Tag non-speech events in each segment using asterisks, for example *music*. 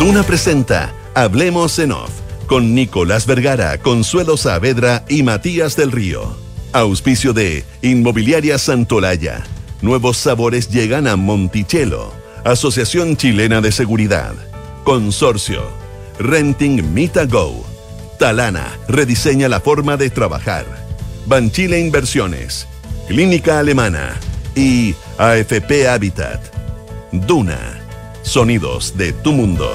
Duna presenta Hablemos en Off con Nicolás Vergara, Consuelo Saavedra y Matías del Río. Auspicio de Inmobiliaria Santolaya. Nuevos sabores llegan a Monticello. Asociación Chilena de Seguridad. Consorcio. Renting Mita Go. Talana rediseña la forma de trabajar. Banchile Inversiones. Clínica Alemana. Y AFP Habitat. Duna. Sonidos de tu mundo.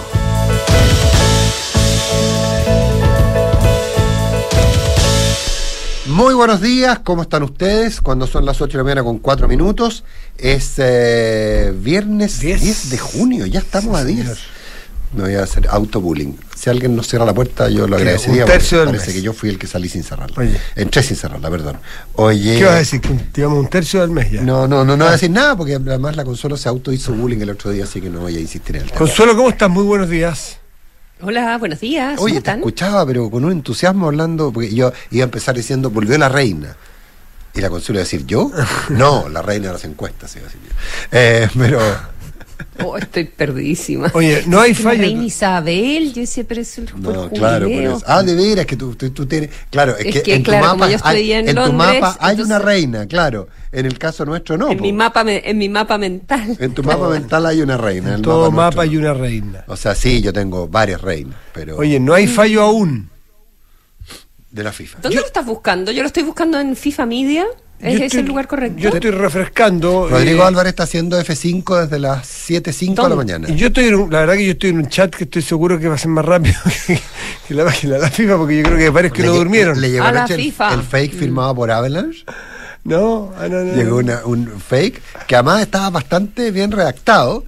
Muy buenos días, ¿cómo están ustedes? Cuando son las 8 de la mañana con 4 minutos, es eh, viernes 10. de junio, ya estamos a 10. Me voy a hacer autobullying. Si alguien nos cierra la puerta, yo lo agradecería. Un tercio del parece mes. que yo fui el que salí sin cerrarla. Oye. Entré sin cerrarla, perdón. Oye. ¿Qué vas a decir? Digamos un tercio del mes ya. No, no, no, no voy a decir nada porque además la Consuelo se auto hizo bullying el otro día, así que no voy a insistir en el tema. Consuelo, ¿cómo estás? Muy buenos días. Hola, buenos días. ¿Cómo Oye, te están? escuchaba, pero con un entusiasmo hablando, porque yo iba a empezar diciendo, volvió la reina. Y la consuelo iba a decir, ¿yo? *laughs* No, la reina de las encuestas, iba a decir yo. Eh, pero, Oh, estoy perdidísima. Oye, no hay La fallo. reina Isabel, yo decía, pero es el por no, claro, por jubileo. eso. Ah, de veras, que tú, tú, tú tienes. Claro, es, Es que, que, en tu claro, mapa, yo estoy hay, en tu Londres, mapa hay una reina, claro. En el caso nuestro no. en, po. mi mapa, en mi mapa mental. En tu mapa mental hay una reina. En el todo mapa no. hay una reina. O sea, sí, yo tengo varias reinas, pero. Oye, no hay fallo aún. de la FIFA. ¿Dónde lo estás buscando? Yo lo estoy buscando en FIFA Media. ¿Es Yo ese estoy- el lugar correcto? Yo estoy refrescando. Rodrigo eh, Álvarez está haciendo F5 desde las 7.05 de la mañana. Y yo estoy, en un- la verdad que yo estoy en un chat que estoy seguro que va a ser más rápido *laughs* que, que la página de la FIFA, porque yo creo que varios que Le no durmieron. Le llegó A la el- FIFA. el, fake firmado por Avalanche. No, ah, no, no, no. Llegó una- un fake que además estaba bastante bien redactado.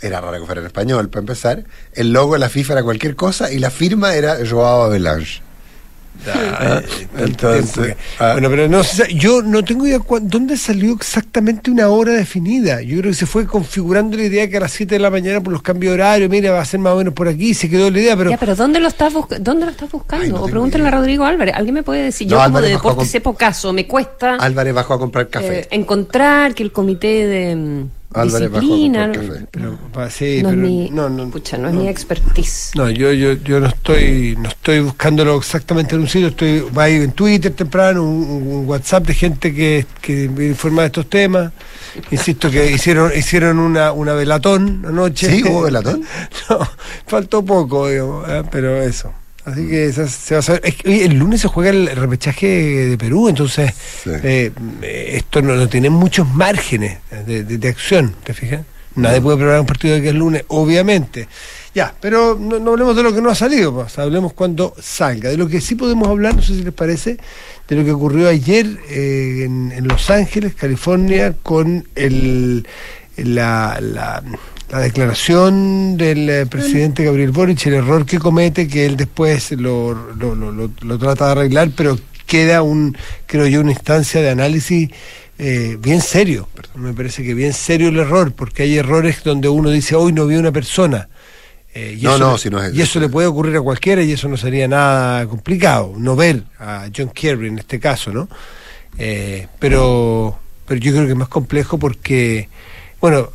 Era raro que fuera en español, para empezar. El logo de la FIFA era cualquier cosa y la firma era Joao Avalanche. Ah, entonces, ah. bueno, pero no sé, yo no tengo idea dónde salió exactamente una hora definida. Yo creo que se fue configurando la idea que a las 7 de la mañana por los cambios de horario, mira, va a ser más o menos por aquí, se quedó la idea, pero ya, pero ¿dónde lo estás, ¿dónde lo estás buscando? Ay, no o pregúntale a Rodrigo Álvarez. ¿Alguien me puede decir? No, Yo como Álvarez de bajó a deporte comp- sepo caso, me cuesta Álvarez bajó a comprar café. eh, encontrar que el comité de bajó disciplina... café. pero pa- sí, no, pero es mi, no, no, pucha, no, es mi expertise. No, yo, yo, yo no estoy, no estoy buscándolo exactamente en un sitio, estoy, va a ir en Twitter temprano, un, un WhatsApp de gente que, que me informa de estos temas. Insisto que hicieron, hicieron una, una velatón anoche. ¿Sí? *laughs* ¿Hubo velatón? no, faltó poco, digamos, ¿eh? pero eso. Así que se va a saber. Es que, el lunes se juega el repechaje de Perú, entonces Sí. eh, esto no, no tiene muchos márgenes de, de- de acción, ¿te fijas? Nadie puede preparar un partido de que es lunes, obviamente. Ya, pero no, no hablemos de lo que no ha salido, pues, hablemos cuando salga. De lo que sí podemos hablar, no sé si les parece, de lo que ocurrió ayer eh, en, en Los Ángeles, California, con el, la, la, la declaración del eh, presidente Gabriel Boric, el error que comete, que él después lo, lo, lo- lo- lo trata de arreglar, pero queda un, creo yo, una instancia de análisis eh, bien serio. Me parece que bien serio el error, porque hay errores donde uno dice, hoy no vi una persona. Eh, y No, eso, no, si no es- y eso le puede ocurrir a cualquiera y eso no sería nada complicado, no ver a John Kerry en este caso, ¿no? Eh, pero, pero yo creo que es más complejo porque, bueno,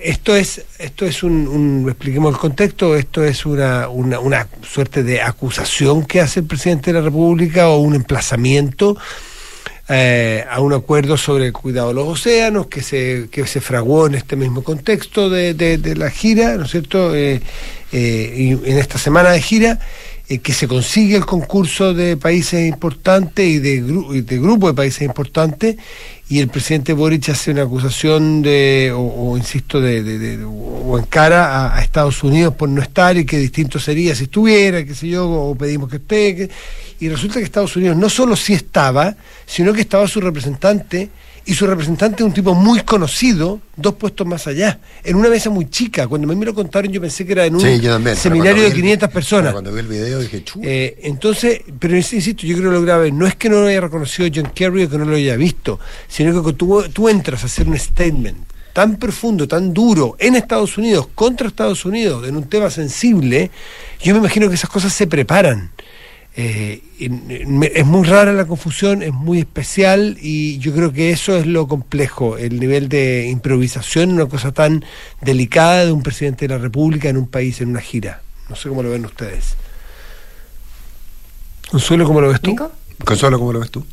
esto es, esto es un, un- expliquemos el contexto, esto es una, una, una suerte de acusación que hace el presidente de la República o un emplazamiento eh, a un acuerdo sobre el cuidado de los océanos que se, que se fraguó en este mismo contexto de, de- la gira, ¿no es cierto? Eh, eh, en esta semana de gira, que se consigue el concurso de países importantes y de, y de grupo de países importantes, y el presidente Boric hace una acusación de, o, o, insisto, de, de- de- o encara a, a Estados Unidos por no estar y que distinto sería si estuviera, qué sé yo, o pedimos que esté. y resulta que Estados Unidos no solo sí estaba, sino que estaba su representante, y su representante es un tipo muy conocido, dos puestos más allá, en una mesa muy chica. Cuando a mí me lo contaron yo pensé que era en un Sí, también. seminario de vi el- 500 pero personas. Cuando vi el video dije, chu. Eh, entonces, pero ins- insisto, yo creo que lo grave no es que no lo haya reconocido John Kerry o que no lo haya visto, sino que tú, tú entras a hacer un statement tan profundo, tan duro en Estados Unidos, contra Estados Unidos, en un tema sensible, yo me imagino que esas cosas se preparan. Eh, es muy rara la confusión, es muy especial y yo creo que eso es lo complejo, el nivel de improvisación, una cosa tan delicada de un presidente de la República en un país, en una gira. No sé cómo lo ven ustedes. Consuelo, ¿cómo lo ves tú? ¿Nico? Consuelo, ¿cómo lo ves tú?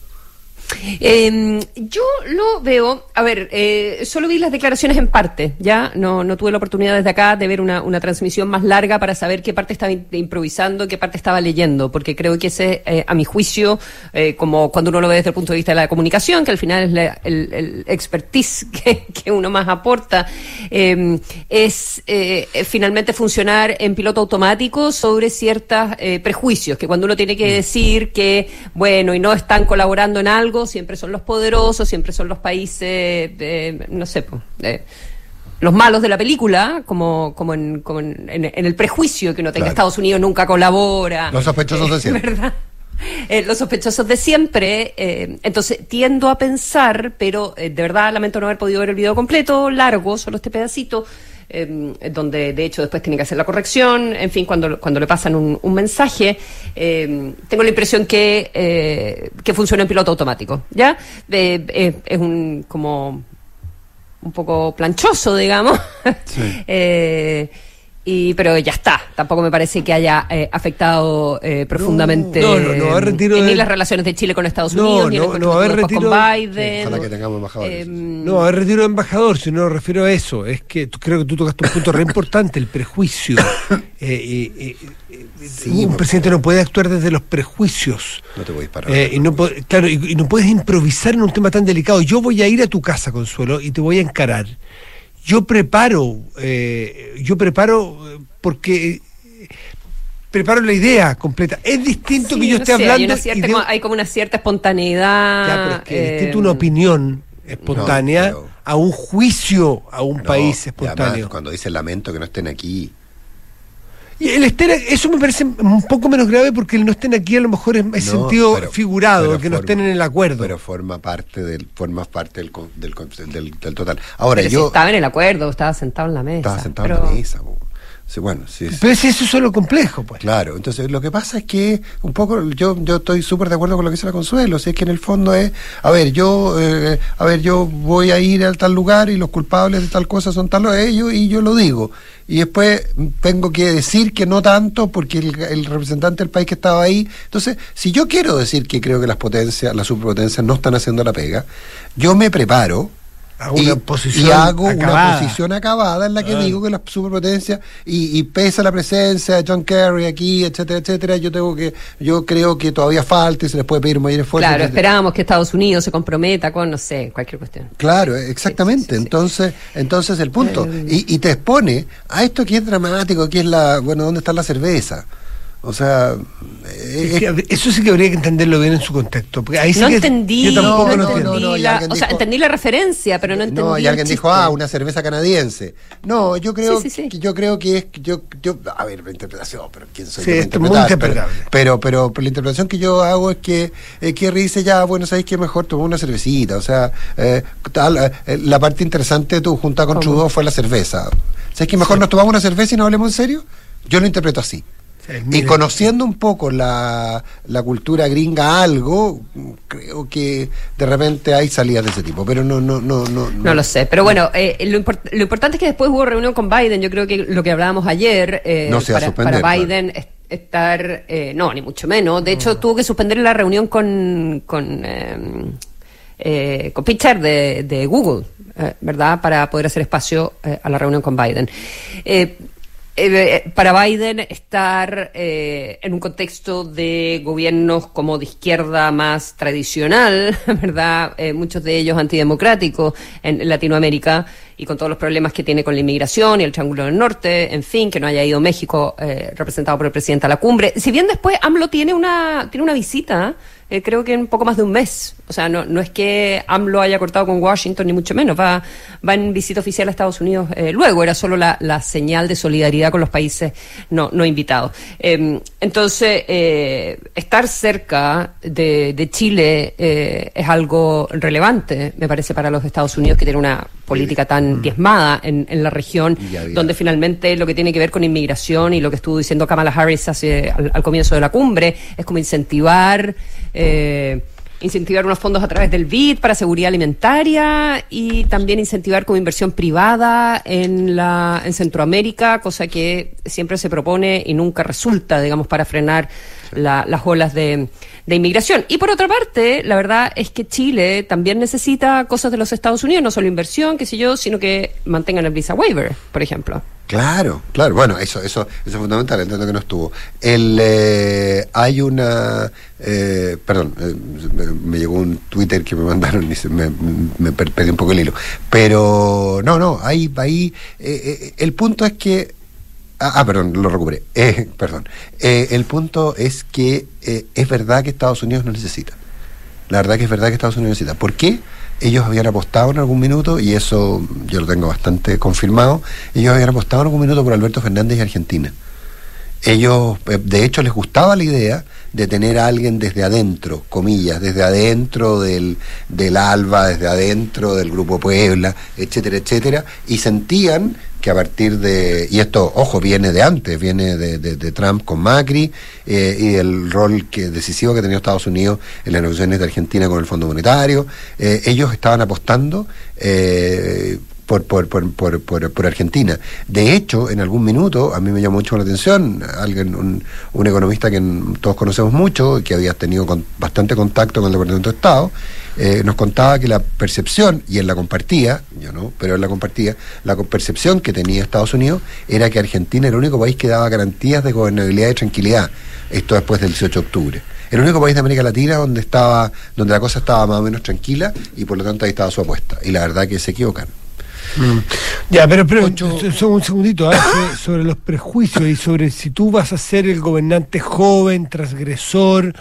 Eh, yo lo veo, a ver, eh, solo vi las declaraciones en parte, ya no, no tuve la oportunidad desde acá de ver una, una transmisión más larga para saber qué parte estaba improvisando, qué parte estaba leyendo, porque creo que ese, eh, a mi juicio, eh, como cuando uno lo ve desde el punto de vista de la comunicación, que al final es la- el, el expertise *laughs* que, que uno más aporta, eh, es eh, finalmente funcionar en piloto automático sobre ciertos prejuicios, que cuando uno tiene que decir que, bueno, y no están colaborando en algo, siempre son los poderosos, siempre son los países, eh, no sé, eh, los malos de la película, como, como, en, como en, en- en el prejuicio que uno tenga Claro. Estados Unidos nunca colabora. Los sospechosos de *laughs* siempre. ¿Verdad? Eh, los sospechosos de siempre. eh, entonces tiendo a pensar, pero eh, de verdad lamento no haber podido ver el video completo, largo, solo este pedacito, eh, donde de hecho después tiene que hacer la corrección, en fin, cuando, cuando le pasan un, un mensaje, eh, tengo la impresión que, eh, que funciona en piloto automático, ¿ya? Eh, es un como un poco planchoso, digamos. *laughs* Eh, y, pero ya está. Tampoco me parece que haya eh, afectado eh, profundamente No, no, no, va a retiro eh, de- ni las relaciones de Chile con Estados No, Unidos, ni el no, haber con retiro- Biden. Ojalá que tengamos embajadores. Em, No, a retiro de embajador, si no me refiero a eso. Es que creo que tú tocaste un punto re importante, el prejuicio. *coughs* Eh, eh, eh, eh, Sí, un presidente no puede actuar desde los prejuicios. No te voy a disparar. Eh, y no claro, y, y no puedes improvisar en un tema tan delicado. Yo voy a ir a tu casa, Consuelo, y te voy a encarar. Yo preparo, eh, yo preparo eh, porque eh, preparo la idea completa. Es distinto sí, que yo no esté sé, hablando Hay, una y cierta, de- como- hay como una cierta espontaneidad. Ya, pero es que es eh, distinto una opinión espontánea pero- a un juicio a un No, país además, espontáneo. cuando dice lamento que no estén aquí. Y el estar, eso me parece un poco menos grave porque el no estén aquí a lo mejor es, es No, sentido pero- figurado, pero que no estén en el acuerdo. Pero forma parte del, forma parte del, del, con- del, del total. Ahora pero si yo estaba en el acuerdo, estaba sentado en la mesa. estaba sentado pero- en la mesa. po. Sí, bueno, sí, sí. Pero si eso es lo complejo, pues. Claro, entonces lo que pasa es que un poco yo yo estoy súper de acuerdo con lo que dice la Consuelo, si es que en el fondo es, a ver, yo eh, a ver, yo voy a ir a tal lugar y los culpables de tal cosa son tal ellos y yo lo digo. Y después tengo que decir que no tanto porque el, el representante del país que estaba ahí, entonces, si yo quiero decir que creo que las potencias, las superpotencias no están haciendo la pega, yo me preparo A una y, posición y hago acabada. una posición acabada en la que Ah. digo que las superpotencias y, y pesa la presencia de John Kerry aquí, etcétera, etcétera, yo tengo que, yo creo que todavía falta y se les puede pedir mayor esfuerzo. Claro, etcétera. esperábamos que Estados Unidos se comprometa con, no sé, cualquier cuestión. Claro, exactamente. Sí, sí, sí, sí. Entonces, entonces el punto. Eh. Y, y te expone a esto que es dramático, que es la, bueno, ¿dónde está la cerveza? O sea, eh, Es que eso sí que habría que entenderlo bien en su contexto. Porque ahí sí no que entendí, Yo tampoco no, entendí la, o sea, entendí la referencia, pero no entendí No, y el alguien dijo, ah, una cerveza canadiense. No, yo creo, Sí, sí, sí. Que, yo creo que es, yo, yo, a ver, la interpretación, pero quién soy Sí, yo esto es muy pero, interpretable. pero, pero, pero la interpretación que yo hago es que eh, Kerry dice ya, bueno, sabéis que mejor tomar una cervecita, o sea, eh, tal, eh, la parte interesante de tu junta con. Trudeau fue la cerveza. ¿Sabéis que mejor nos tomamos una cerveza y no hablemos en serio? Yo lo interpreto así. Sí, Y conociendo un poco la, la cultura gringa algo, creo que de repente hay salidas de ese tipo, pero no, no, no, no. No lo sé, pero bueno, eh, lo, import- lo importante es que después hubo reunión con Biden. Yo creo que lo que hablábamos ayer eh, No para, para claro. Biden es- estar, eh, no, ni mucho menos. De hecho, tuvo que suspender la reunión con con eh, eh, con Pitcher de, de Google, eh, ¿verdad? Para poder hacer espacio eh, a la reunión con Biden. Eh, eh, para Biden estar eh, en un contexto de gobiernos como de izquierda más tradicional, *laughs* ¿verdad? Eh, muchos de ellos antidemocráticos en Latinoamérica y con todos los problemas que tiene con la inmigración y el Triángulo del Norte, en fin, que no haya ido México eh, representado por el presidente a la cumbre. Si bien después AMLO tiene una, tiene una visita, eh, creo que en poco más de un mes. O sea, no, no es que AMLO haya cortado con Washington, ni mucho menos. Va, va en visita oficial a Estados Unidos eh, luego. Era solo la, la señal de solidaridad con los países no, no invitados. Eh, entonces, estar cerca de, de Chile es algo relevante, me parece, para los Estados Unidos, que tiene una política tan diezmada en, en la región, había- donde finalmente lo que tiene que ver con inmigración y lo que estuvo diciendo Kamala Harris hace, al, al comienzo de la cumbre es como incentivar eh, incentivar unos fondos a través del BID para seguridad alimentaria y también incentivar como inversión privada en la en Centroamérica, cosa que siempre se propone y nunca resulta, digamos, para frenar la- las olas de, de inmigración. Y por otra parte, la verdad es que Chile también necesita cosas de los Estados Unidos, no solo inversión, qué sé yo, sino que mantengan el visa waiver, por ejemplo. Claro, claro. Bueno, eso, eso, eso es fundamental. Entiendo que no estuvo. El, eh, hay una, eh, perdón, eh, me, me llegó un Twitter que me mandaron y se me, me per- perdí un poco el hilo. Pero no, no, ahí, ahí, eh, el punto es que Ah, ah, perdón, lo recuperé. *laughs* Eh, perdón. Eh, el punto es que eh, es verdad que Estados Unidos no necesita. La verdad que es verdad que Estados Unidos necesita. ¿Por qué? Ellos habían apostado en algún minuto, y eso yo lo tengo bastante confirmado, ellos habían apostado en algún minuto por Alberto Fernández y Argentina. Ellos, eh, de hecho, les gustaba la idea de tener a alguien desde adentro, comillas, desde adentro del, del ALBA, desde adentro del Grupo Puebla, etcétera, etcétera, y sentían que a partir de, y esto, ojo, viene de antes, viene de, de- Trump con Macri eh, y el rol que, decisivo que ha tenido Estados Unidos en las negociaciones de Argentina con el Fondo Monetario, eh, ellos estaban apostando eh, por, por, por, por, Argentina. De hecho, en algún minuto, a mí me llamó mucho la atención, alguien, un, economista que todos conocemos mucho, que había tenido con- bastante contacto con el Departamento de Estado, eh, nos contaba que la percepción, y él la compartía, yo no, pero él la compartía, la percepción que tenía Estados Unidos era que Argentina era el único país que daba garantías de gobernabilidad y tranquilidad, esto después del 18 de octubre. El único país de América Latina donde estaba, donde la cosa estaba más o menos tranquila y por lo tanto ahí estaba su apuesta. Y la verdad que se equivocan. Ya, pero, pero Ocho- so- so- un segundito, ¿ah? *coughs* sobre, los prejuicios y sobre si tú vas a ser el gobernante joven, transgresor,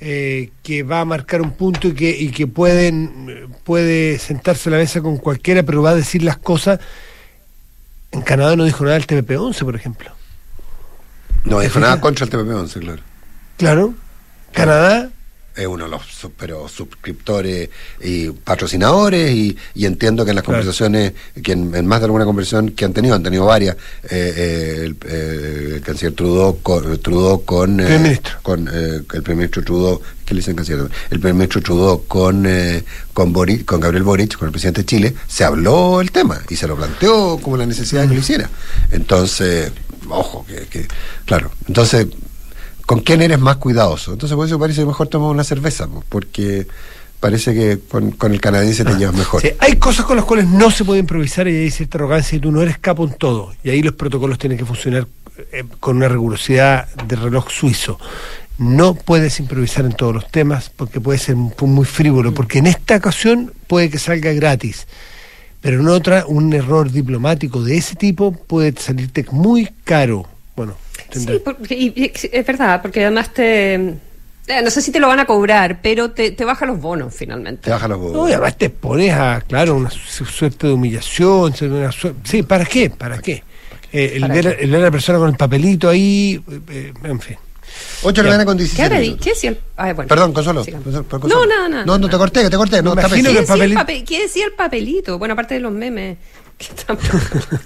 eh, que va a marcar un punto y que, y que pueden, puede sentarse a la mesa con cualquiera, pero va a decir las cosas. En Canadá no dijo nada del TPP-11, por ejemplo. No ¿Te dijo nada contra el TPP-11, claro. Claro. Canadá, Es uno de los pero suscriptores y patrocinadores y, y entiendo que en las Claro. conversaciones, que en, en más de alguna conversación que han tenido, han tenido varias, eh, eh, el, eh, el canciller Trudeau con, Trudeau con, eh, con eh, el primer ministro Trudeau, ¿qué le dicen canciller? El primer ministro Trudeau con, eh, con, Boric, con Gabriel Boric, con el presidente de Chile, se habló el tema y se lo planteó como la necesidad de que lo hiciera. Entonces, ojo, que, que claro, entonces ¿con quién eres más cuidadoso? Entonces por eso parece que mejor tomar una cerveza, porque parece que con, con el canadiense te llevas mejor. Sí, hay cosas con las cuales no se puede improvisar y hay cierta arrogancia y tú no eres capo en todo. Y ahí los protocolos tienen que funcionar eh, con una rigurosidad de reloj suizo. No puedes improvisar en todos los temas porque puede ser muy, muy frívolo, porque en esta ocasión puede que salga gratis. Pero en otra, un error diplomático de ese tipo puede salirte muy caro. Bueno, Sí, porque- y- y es verdad, porque además te... eh, no sé si te lo van a cobrar, pero te, te baja los bonos finalmente. Te baja los No, y además te pones a, claro, una su- suerte de humillación. una sí, ¿para qué? ¿Para qué? Eh, el, ¿Para ver, qué? el ver a la persona con el papelito ahí, eh, en fin. 8 de la mañana con ¿Qué 17 habrá di- minutos. ¿Qué decía el.? Ay, bueno, Perdón, Consuelo. Consuelo, No, nada, nada. No, no te corté, que te corté. No, ¿Qué decía, el papelito- pape- ¿Qué decía el papelito? Bueno, aparte de los memes. ¿Qué, tam-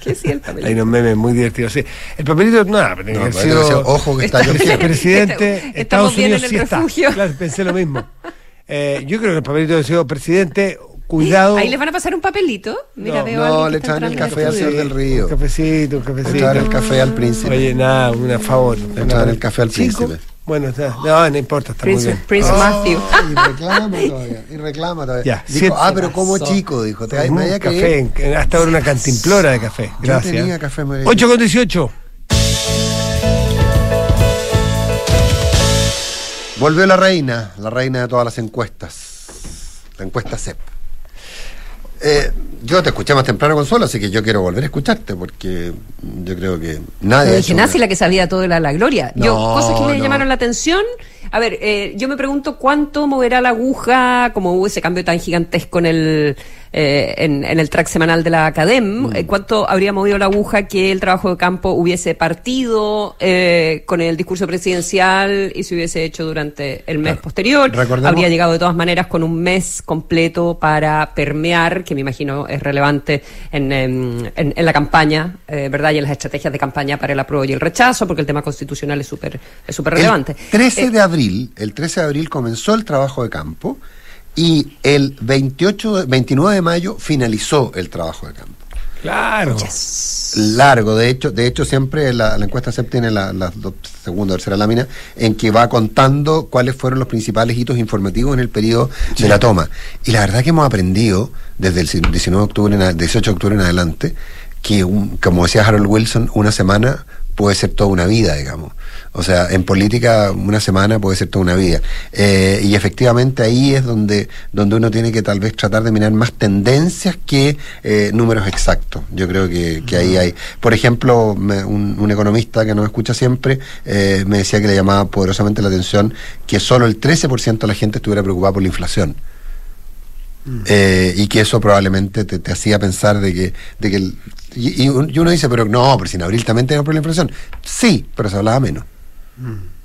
¿Qué decía el papelito? Hay unos memes muy divertidos. Sí. El papelito, nada, tenía No, que sido ojo que está *laughs* Está- Kerry. presidente. Estamos Estados bien Unidos en sí el está. refugio. Claro, pensé lo mismo. Eh, yo creo que el papelito ha sido presidente. Cuidado. Ahí les van a pasar un papelito. Mira, No, veo no, le traen el café al señor del río. Un cafecito, un Le cafecito. traen el café al príncipe. Oye, nada, un favor. Le traen el café al príncipe. Bueno, está- no, no importa, está muy Prince, bien. Prince Matthew. Oh, y reclama todavía, y reclama todavía. Ya, dijo, siete ah, pero como chico, dijo, te Un me café, en- hasta ahora una cantimplora de café. Yo Gracias. tenía café, me había 8 con 18. Volvió la reina, la reina de todas las encuestas. La encuesta CEP. Eh, yo te escuché más temprano, Consuelo, así que yo quiero volver a escucharte porque yo creo que nadie. No dije una- si la que sabía todo era la gloria. Yo, No, cosas que me no. llamaron la atención. A ver, eh, yo me pregunto cuánto moverá la aguja, como hubo ese cambio tan gigantesco en el eh, en, el track semanal de la Academ. Mm. ¿Cuánto habría movido la aguja que el trabajo de campo hubiese partido eh, con el discurso presidencial y se hubiese hecho durante el mes posterior? Habría llegado de todas maneras con un mes completo para permear, que me imagino es relevante en, en, la campaña, eh, ¿verdad? Y en las estrategias de campaña para el apruebo y el rechazo, porque el tema constitucional es súper es súper relevante. El 13 de abril, el 13 de abril comenzó el trabajo de campo y el 28, 29 de mayo finalizó el trabajo de campo. Claro. Largo, de hecho, de hecho siempre la, encuesta SEP tiene la, segunda o tercera lámina en que va contando cuáles fueron los principales hitos informativos en el periodo de la toma. Y la verdad que hemos aprendido desde el 19 de octubre, 18 de octubre en adelante, que como decía Harold Wilson, una semana puede ser toda una vida, digamos. O sea, en política una semana puede ser toda una vida. Eh, y efectivamente ahí es donde, donde uno tiene que tal vez tratar de mirar más tendencias que eh, números exactos. Yo creo que, ahí hay. Por ejemplo, un, economista que nos escucha siempre eh, me decía que le llamaba poderosamente la atención que solo el 13% de la gente estuviera preocupada por la inflación. Mm. y que eso probablemente te, hacía pensar de que, de que y, uno dice, pero no, pero si en abril también tenemos por la inflación. Sí, pero se hablaba menos.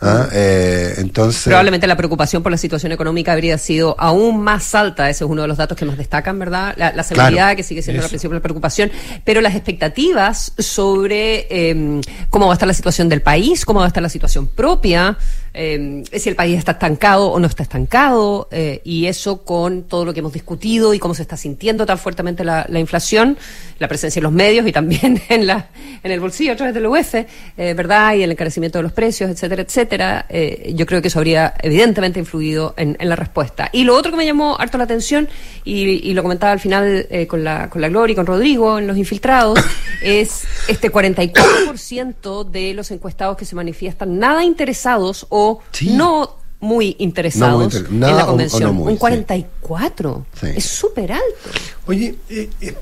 ¿Ah? Eh, entonces probablemente la preocupación por la situación económica habría sido aún más alta ese es uno de los datos que nos destacan verdad la, seguridad que sigue siendo la principal preocupación pero las expectativas sobre em, cómo va a estar la situación del país cómo va a estar la situación propia eh, si el país está estancado o no está estancado, eh, y eso con todo lo que hemos discutido y cómo se está sintiendo tan fuertemente la, inflación, la presencia en los medios y también *laughs* en, la, en el bolsillo a través del UF, eh, ¿verdad? Y el encarecimiento de los precios, etcétera, etcétera. Eh, yo creo que eso habría evidentemente influido en, en, la respuesta. Y lo otro que me llamó harto la atención, y, y lo comentaba al final con, la, con la Gloria y con Rodrigo en los infiltrados, *coughs* es este 44% de los encuestados que se manifiestan nada interesados o no muy interesados en la convención. un 44. Es súper alto. Oye, eh, eh,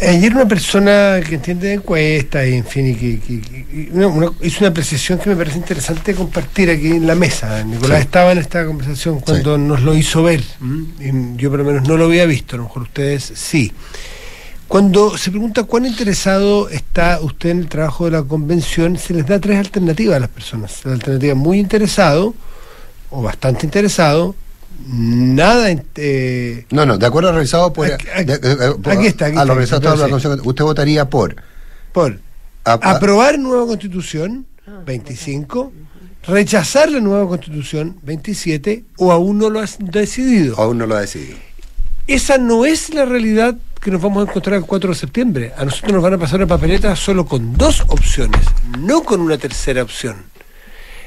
ayer una persona que entiende de encuestas y en fin, y que, hizo una apreciación que me parece interesante compartir aquí en la mesa. Nicolás estaba en esta conversación cuando nos lo hizo ver. yo por lo menos no lo había visto, a lo mejor ustedes sí. Cuando se pregunta cuán interesado está usted en el trabajo de la convención, se les da tres alternativas a las personas. La alternativa muy interesado o bastante interesado, nada. Eh, no, no, de acuerdo a lo revisado por. Aquí, está. Aquí a lo revisado la usted votaría por. Por. aprobar nueva constitución, 25. Rechazar la nueva constitución, 27. O aún no lo ha decidido. Aún no lo ha decidido. Esa no es la realidad que nos vamos a encontrar el 4 de septiembre. A nosotros nos van a pasar la papeleta solo con dos opciones, no con una tercera opción.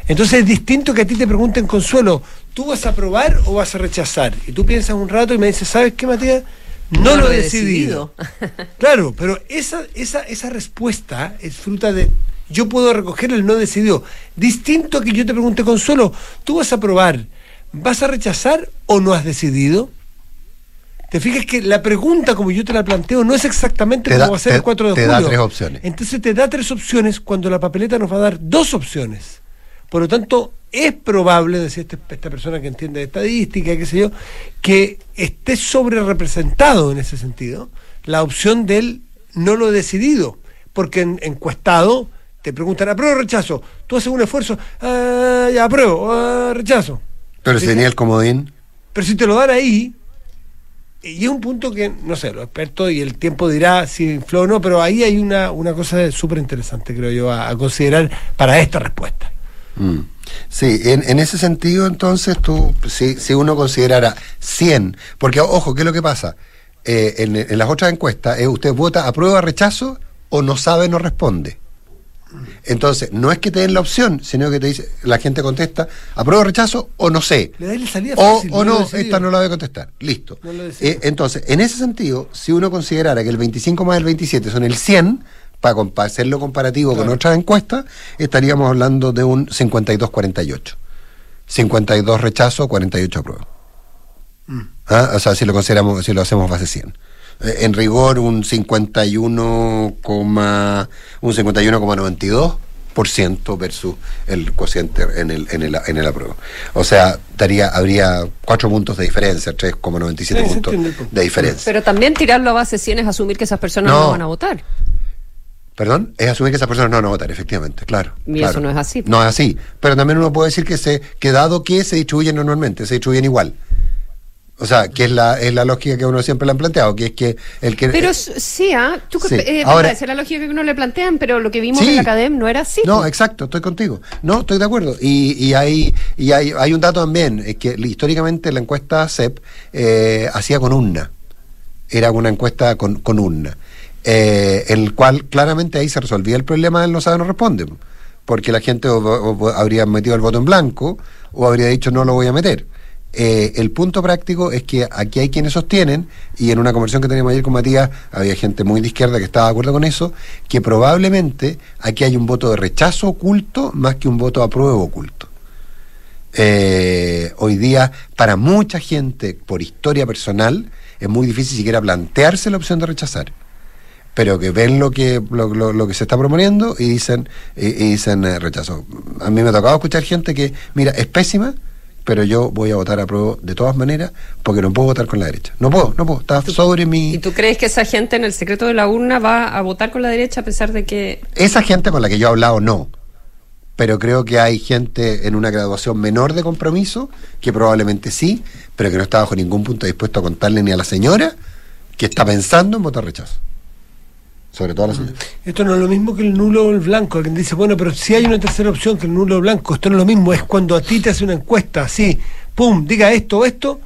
Entonces es distinto que a ti te pregunten, Consuelo, ¿tú vas a aprobar o vas a rechazar? Y tú piensas un rato y me dices, ¿sabes qué, Matías? No, lo he decidido. *laughs* claro, pero esa, esa, esa respuesta es fruta de... Yo puedo recoger el no decidido. Distinto a que yo te pregunte, Consuelo, ¿tú vas a aprobar? ¿Vas a rechazar o no has decidido? Te fijas que la pregunta, como yo te la planteo, no es exactamente cómo va a ser el 4 de julio. Te da tres opciones. Entonces te da tres opciones cuando la papeleta nos va a dar dos opciones. Por lo tanto, es probable, decía este, esta persona que entiende de estadística, qué sé yo, que esté sobre representado en ese sentido la opción del no lo he decidido. Porque en encuestado te preguntan, ¿apruebo o rechazo? Tú haces un esfuerzo, ah, ya apruebo, ah, rechazo. Pero si tenía el comodín. Pero si te lo dan ahí, y es un punto que, no sé, los expertos y el tiempo dirá si infló o no, pero ahí hay una, una cosa súper interesante, creo yo, a, considerar para esta respuesta. Mm. Sí, en, ese sentido, entonces, tú, si, si uno considerara 100, porque ojo, ¿qué es lo que pasa? Eh, en, las otras encuestas, eh, usted vota aprueba, rechazo o no sabe, no responde. Entonces, no es que te den la opción, sino que te dice, la gente contesta, apruebo rechazo o no sé. o, no, esta no la voy a contestar. Listo. Eh, entonces, en ese sentido, si uno considerara que el 25 más el 27 son el 100, para, hacerlo comparativo con otras encuestas, estaríamos hablando de un 52-48. 52 rechazo, 48 apruebo. Mm. ¿Ah? O sea, si lo consideramos, si lo hacemos base 100. Eh, en rigor un 51, un 51,92 10% versus el cociente en el, en el, en el apruebo. O sea, daría, habría 4 puntos de diferencia, 3,97 Sí, se puntos de diferencia. Pero también tirarlo a base 100 es asumir que esas personas no, No. van a votar. Perdón, es asumir que esas personas no van a votar, efectivamente, claro. Y claro. eso no es así. No es así. Pero también uno puede decir que se, que dado que se distribuyen normalmente, se distribuyen igual. O sea, que es la, es la lógica que uno siempre le han planteado, que es que el que Pero s- sí, ¿ah? Tú que- Sí. eh, Ahora- esa es la lógica que uno le plantean, pero lo que vimos Sí. en la academia no era así. No, exacto, estoy contigo. No, estoy de acuerdo. Y, y hay y hay, hay un dato también, es que históricamente la encuesta CEP eh, hacía con urna. Era una encuesta con, con urna. Eh, el cual claramente ahí se resolvía el problema del no sabe, no responde. Porque la gente o- o- habría metido el voto en blanco o habría dicho no lo voy a meter. Eh, el punto práctico es que aquí hay quienes sostienen, y en una conversación que teníamos ayer con Matías, había gente muy de izquierda que estaba de acuerdo con eso, que probablemente aquí hay un voto de rechazo oculto más que un voto de apruebo oculto. Eh, hoy día, para mucha gente, por historia personal, es muy difícil siquiera plantearse la opción de rechazar. Pero que ven lo que lo, lo- lo que se está proponiendo y dicen y, dicen eh, rechazo. A mí me ha tocado escuchar gente que, mira, es pésima, pero yo voy a votar a prueba de todas maneras porque no puedo votar con la derecha. No puedo, no puedo. Está sobre mi... ¿Y tú crees que esa gente en el secreto de la urna va a votar con la derecha a pesar de que... Esa gente con la que yo he hablado, no. Pero creo que hay gente en una graduación menor de compromiso que probablemente sí, pero que no está bajo ningún punto dispuesto a contarle ni a la señora que está pensando en votar rechazo. Sobre todo a la señora. Esto no es lo mismo que el nulo o el blanco. Alguien dice, bueno, pero si hay una tercera opción que el nulo o blanco, esto no es lo mismo. Es cuando a ti te hace una encuesta así, pum, diga esto o esto,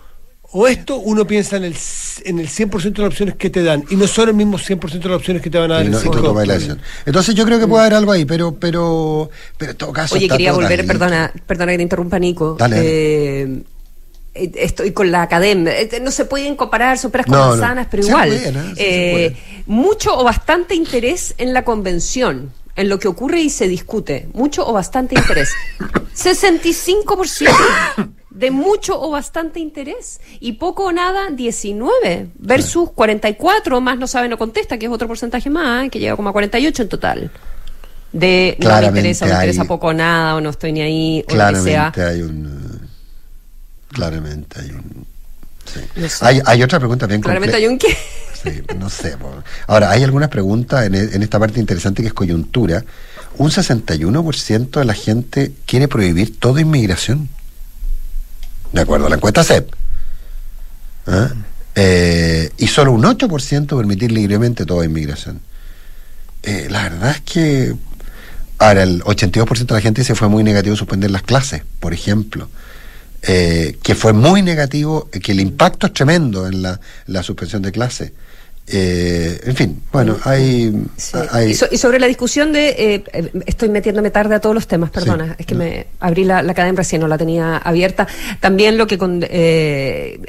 o esto, uno piensa en el, en el 100% de las opciones que te dan. Y no son el mismo 100% de las opciones que te van a dar. Y, el y tú 5. tomas la decisión. Entonces yo creo que puede haber algo ahí, pero pero pero en todo caso Oye, está quería todo volver, perdona, perdona que te interrumpa, Nico. Dale, dale. Eh, eh, estoy con la academia. Eh, No se pueden comparar soperas con No, no. manzanas, pero igual. ¿eh? Eh, mucho o bastante interés en la convención, en lo que ocurre y se discute. Mucho o bastante interés. *coughs* 65% de mucho o bastante interés. Y poco o nada, 19 versus 44 más no sabe, no contesta, que es otro porcentaje más, eh, que llega como a 48 en total. De no me Claramente interesa, me hay- interesa poco o nada, o no estoy ni ahí, o lo que sea. Claramente hay un eh, claramente hay un sí. No sé. hay, hay otra pregunta bien Claramente hay un qué. Sí, no sé. Ahora, hay algunas preguntas en, e- en esta parte interesante que es coyuntura. Un 61% de la gente quiere prohibir toda inmigración. De acuerdo a la encuesta CEP. ¿Ah? Eh, y solo un 8% permitir libremente toda inmigración. Eh, la verdad es que. Ahora, el 82% de la gente dice fue muy negativo suspender las clases, por ejemplo. Eh, que fue muy negativo, que el impacto es tremendo en la, la suspensión de clases. Eh, en fin, bueno, hay. Sí. hay Y, so- y sobre la discusión de. eh, eh, estoy metiéndome tarde a todos los temas, perdona. Sí. Es que me abrí la, la cadena recién, no la tenía abierta. También lo que. Con, eh,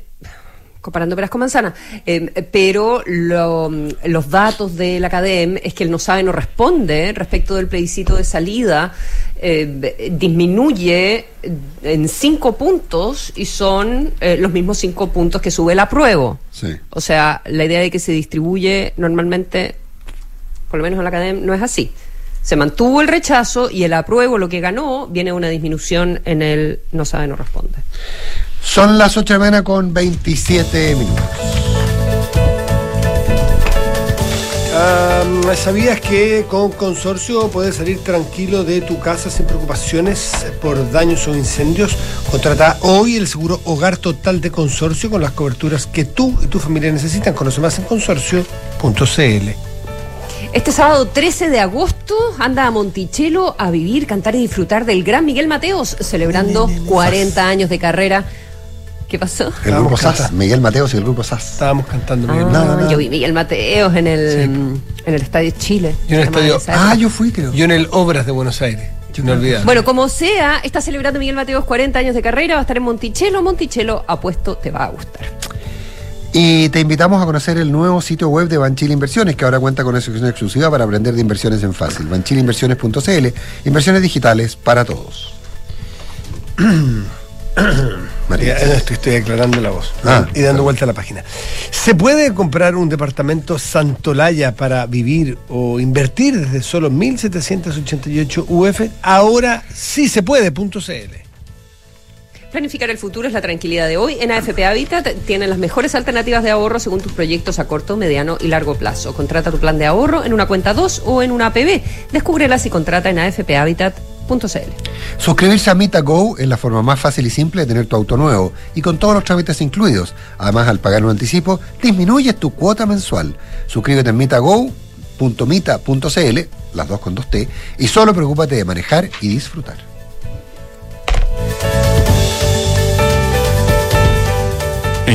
comparando peras con manzanas, eh, pero lo- los datos de la academia es que el no sabe no responde respecto del plebiscito de salida eh, disminuye en cinco puntos y son eh, los mismos cinco puntos que sube el apruebo. Sí. O sea, la idea de que se distribuye normalmente, por lo menos en la academia, no es así. Se mantuvo el rechazo y el apruebo, lo que ganó, viene una disminución en el no sabe, no responde. Son las 8 de la mañana con 27 minutos. ¿Sabías que con Consorcio puedes salir tranquilo de tu casa sin preocupaciones por daños o incendios? Contrata hoy el seguro Hogar Total de Consorcio con las coberturas que tú y tu familia necesitan. Conoce más en consorcio.cl. Este sábado 13 de agosto anda a Monticello a vivir, cantar y disfrutar del gran Miguel Mateos, celebrando 40 años de carrera. ¿Qué pasó? El Estábamos grupo SAS. Miguel Mateos y el grupo SAS. Estábamos cantando Ah, Miguel. nada, nada. Yo vi Miguel Mateos en el, en el Estadio Chile. Yo en el estadio-. Ah, yo fui, creo. Yo en el Obras de Buenos Aires. no. Bueno, como sea, está celebrando Miguel Mateos 40 años de carrera, va a estar en Monticello. Monticello, apuesto, te va a gustar. Y te invitamos a conocer el nuevo sitio web de Banchile Inversiones, que ahora cuenta con una sección exclusiva para aprender de inversiones en fácil. Banchileinversiones.cl, inversiones digitales para todos. *clears throat* No, estoy, estoy aclarando la voz Ah. y dando vuelta a la página. ¿Se puede comprar un departamento Santolaya para vivir o invertir desde solo 1.788 UF? Ahora sí se puede, punto CL. Planificar el futuro es la tranquilidad de hoy. En AFP Habitat tienen las mejores alternativas de ahorro según tus proyectos a corto, mediano y largo plazo. Contrata tu plan de ahorro en una cuenta 2 o en una APB. Descúbrelas y contrata en afphabitat.cl. Suscribirse a MitaGo es la forma más fácil y simple de tener tu auto nuevo y con todos los trámites incluidos. Además, al pagar un anticipo, disminuyes tu cuota mensual. Suscríbete en mitago.mita.cl, las dos con dos T, y solo preocúpate de manejar y disfrutar.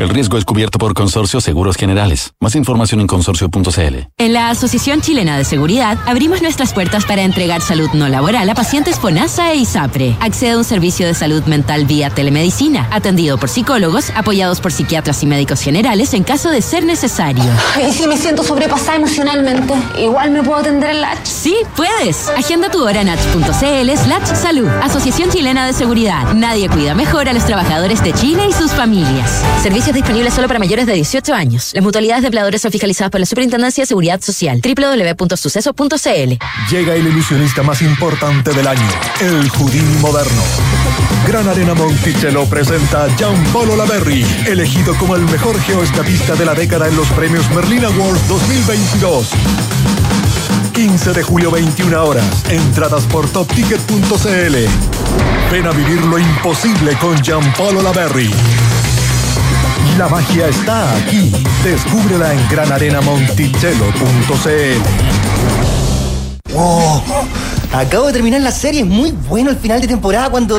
El riesgo es cubierto por Consorcio Seguros Generales. Más información en consorcio.cl. En la Asociación Chilena de Seguridad abrimos nuestras puertas para entregar salud no laboral a pacientes FONASA e ISAPRE. Accede a un servicio de salud mental vía telemedicina, atendido por psicólogos, apoyados por psiquiatras y médicos generales en caso de ser necesario. Y si me siento sobrepasada emocionalmente, igual me puedo atender en la H. Sí, puedes. Agenda tu hora en h.cl slash salud. Asociación Chilena de Seguridad. Nadie cuida mejor a los trabajadores de Chile y sus familias. Servicios disponibles solo para mayores de 18 años. Las mutualidades de empleadores son fiscalizadas por la Superintendencia de Seguridad Social. www.suceso.cl Llega el ilusionista más importante del año, el Houdini moderno. Gran Arena Monticello presenta a Gian Polo Laverri, elegido como el mejor geoestapista de la década en los premios Merlin Awards 2022. 15 de julio, 21 horas. Entradas por topticket.cl. Ven a vivir lo imposible con Gianpolo Laverri. La magia está aquí. Descúbrela en granarenamonticello.cl. Oh, acabo de terminar la serie. Es muy bueno el final de temporada cuando.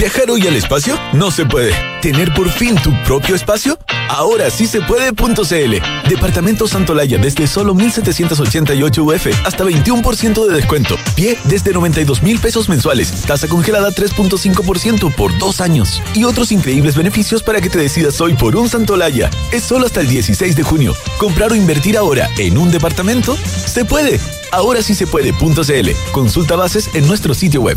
¿Viajar hoy al espacio? No se puede. ¿Tener por fin tu propio espacio? Ahora sí se puede.cl. Departamento Santolaya desde solo 1,788 UF hasta 21% de descuento. Pie desde 92 mil pesos mensuales. Tasa congelada 3.5% por dos años. Y otros increíbles beneficios para que te decidas hoy por un Santolaya. Es solo hasta el 16 de junio. Comprar o invertir ahora en un departamento? Se puede. Ahora sí se puede.cl. Consulta bases en nuestro sitio web.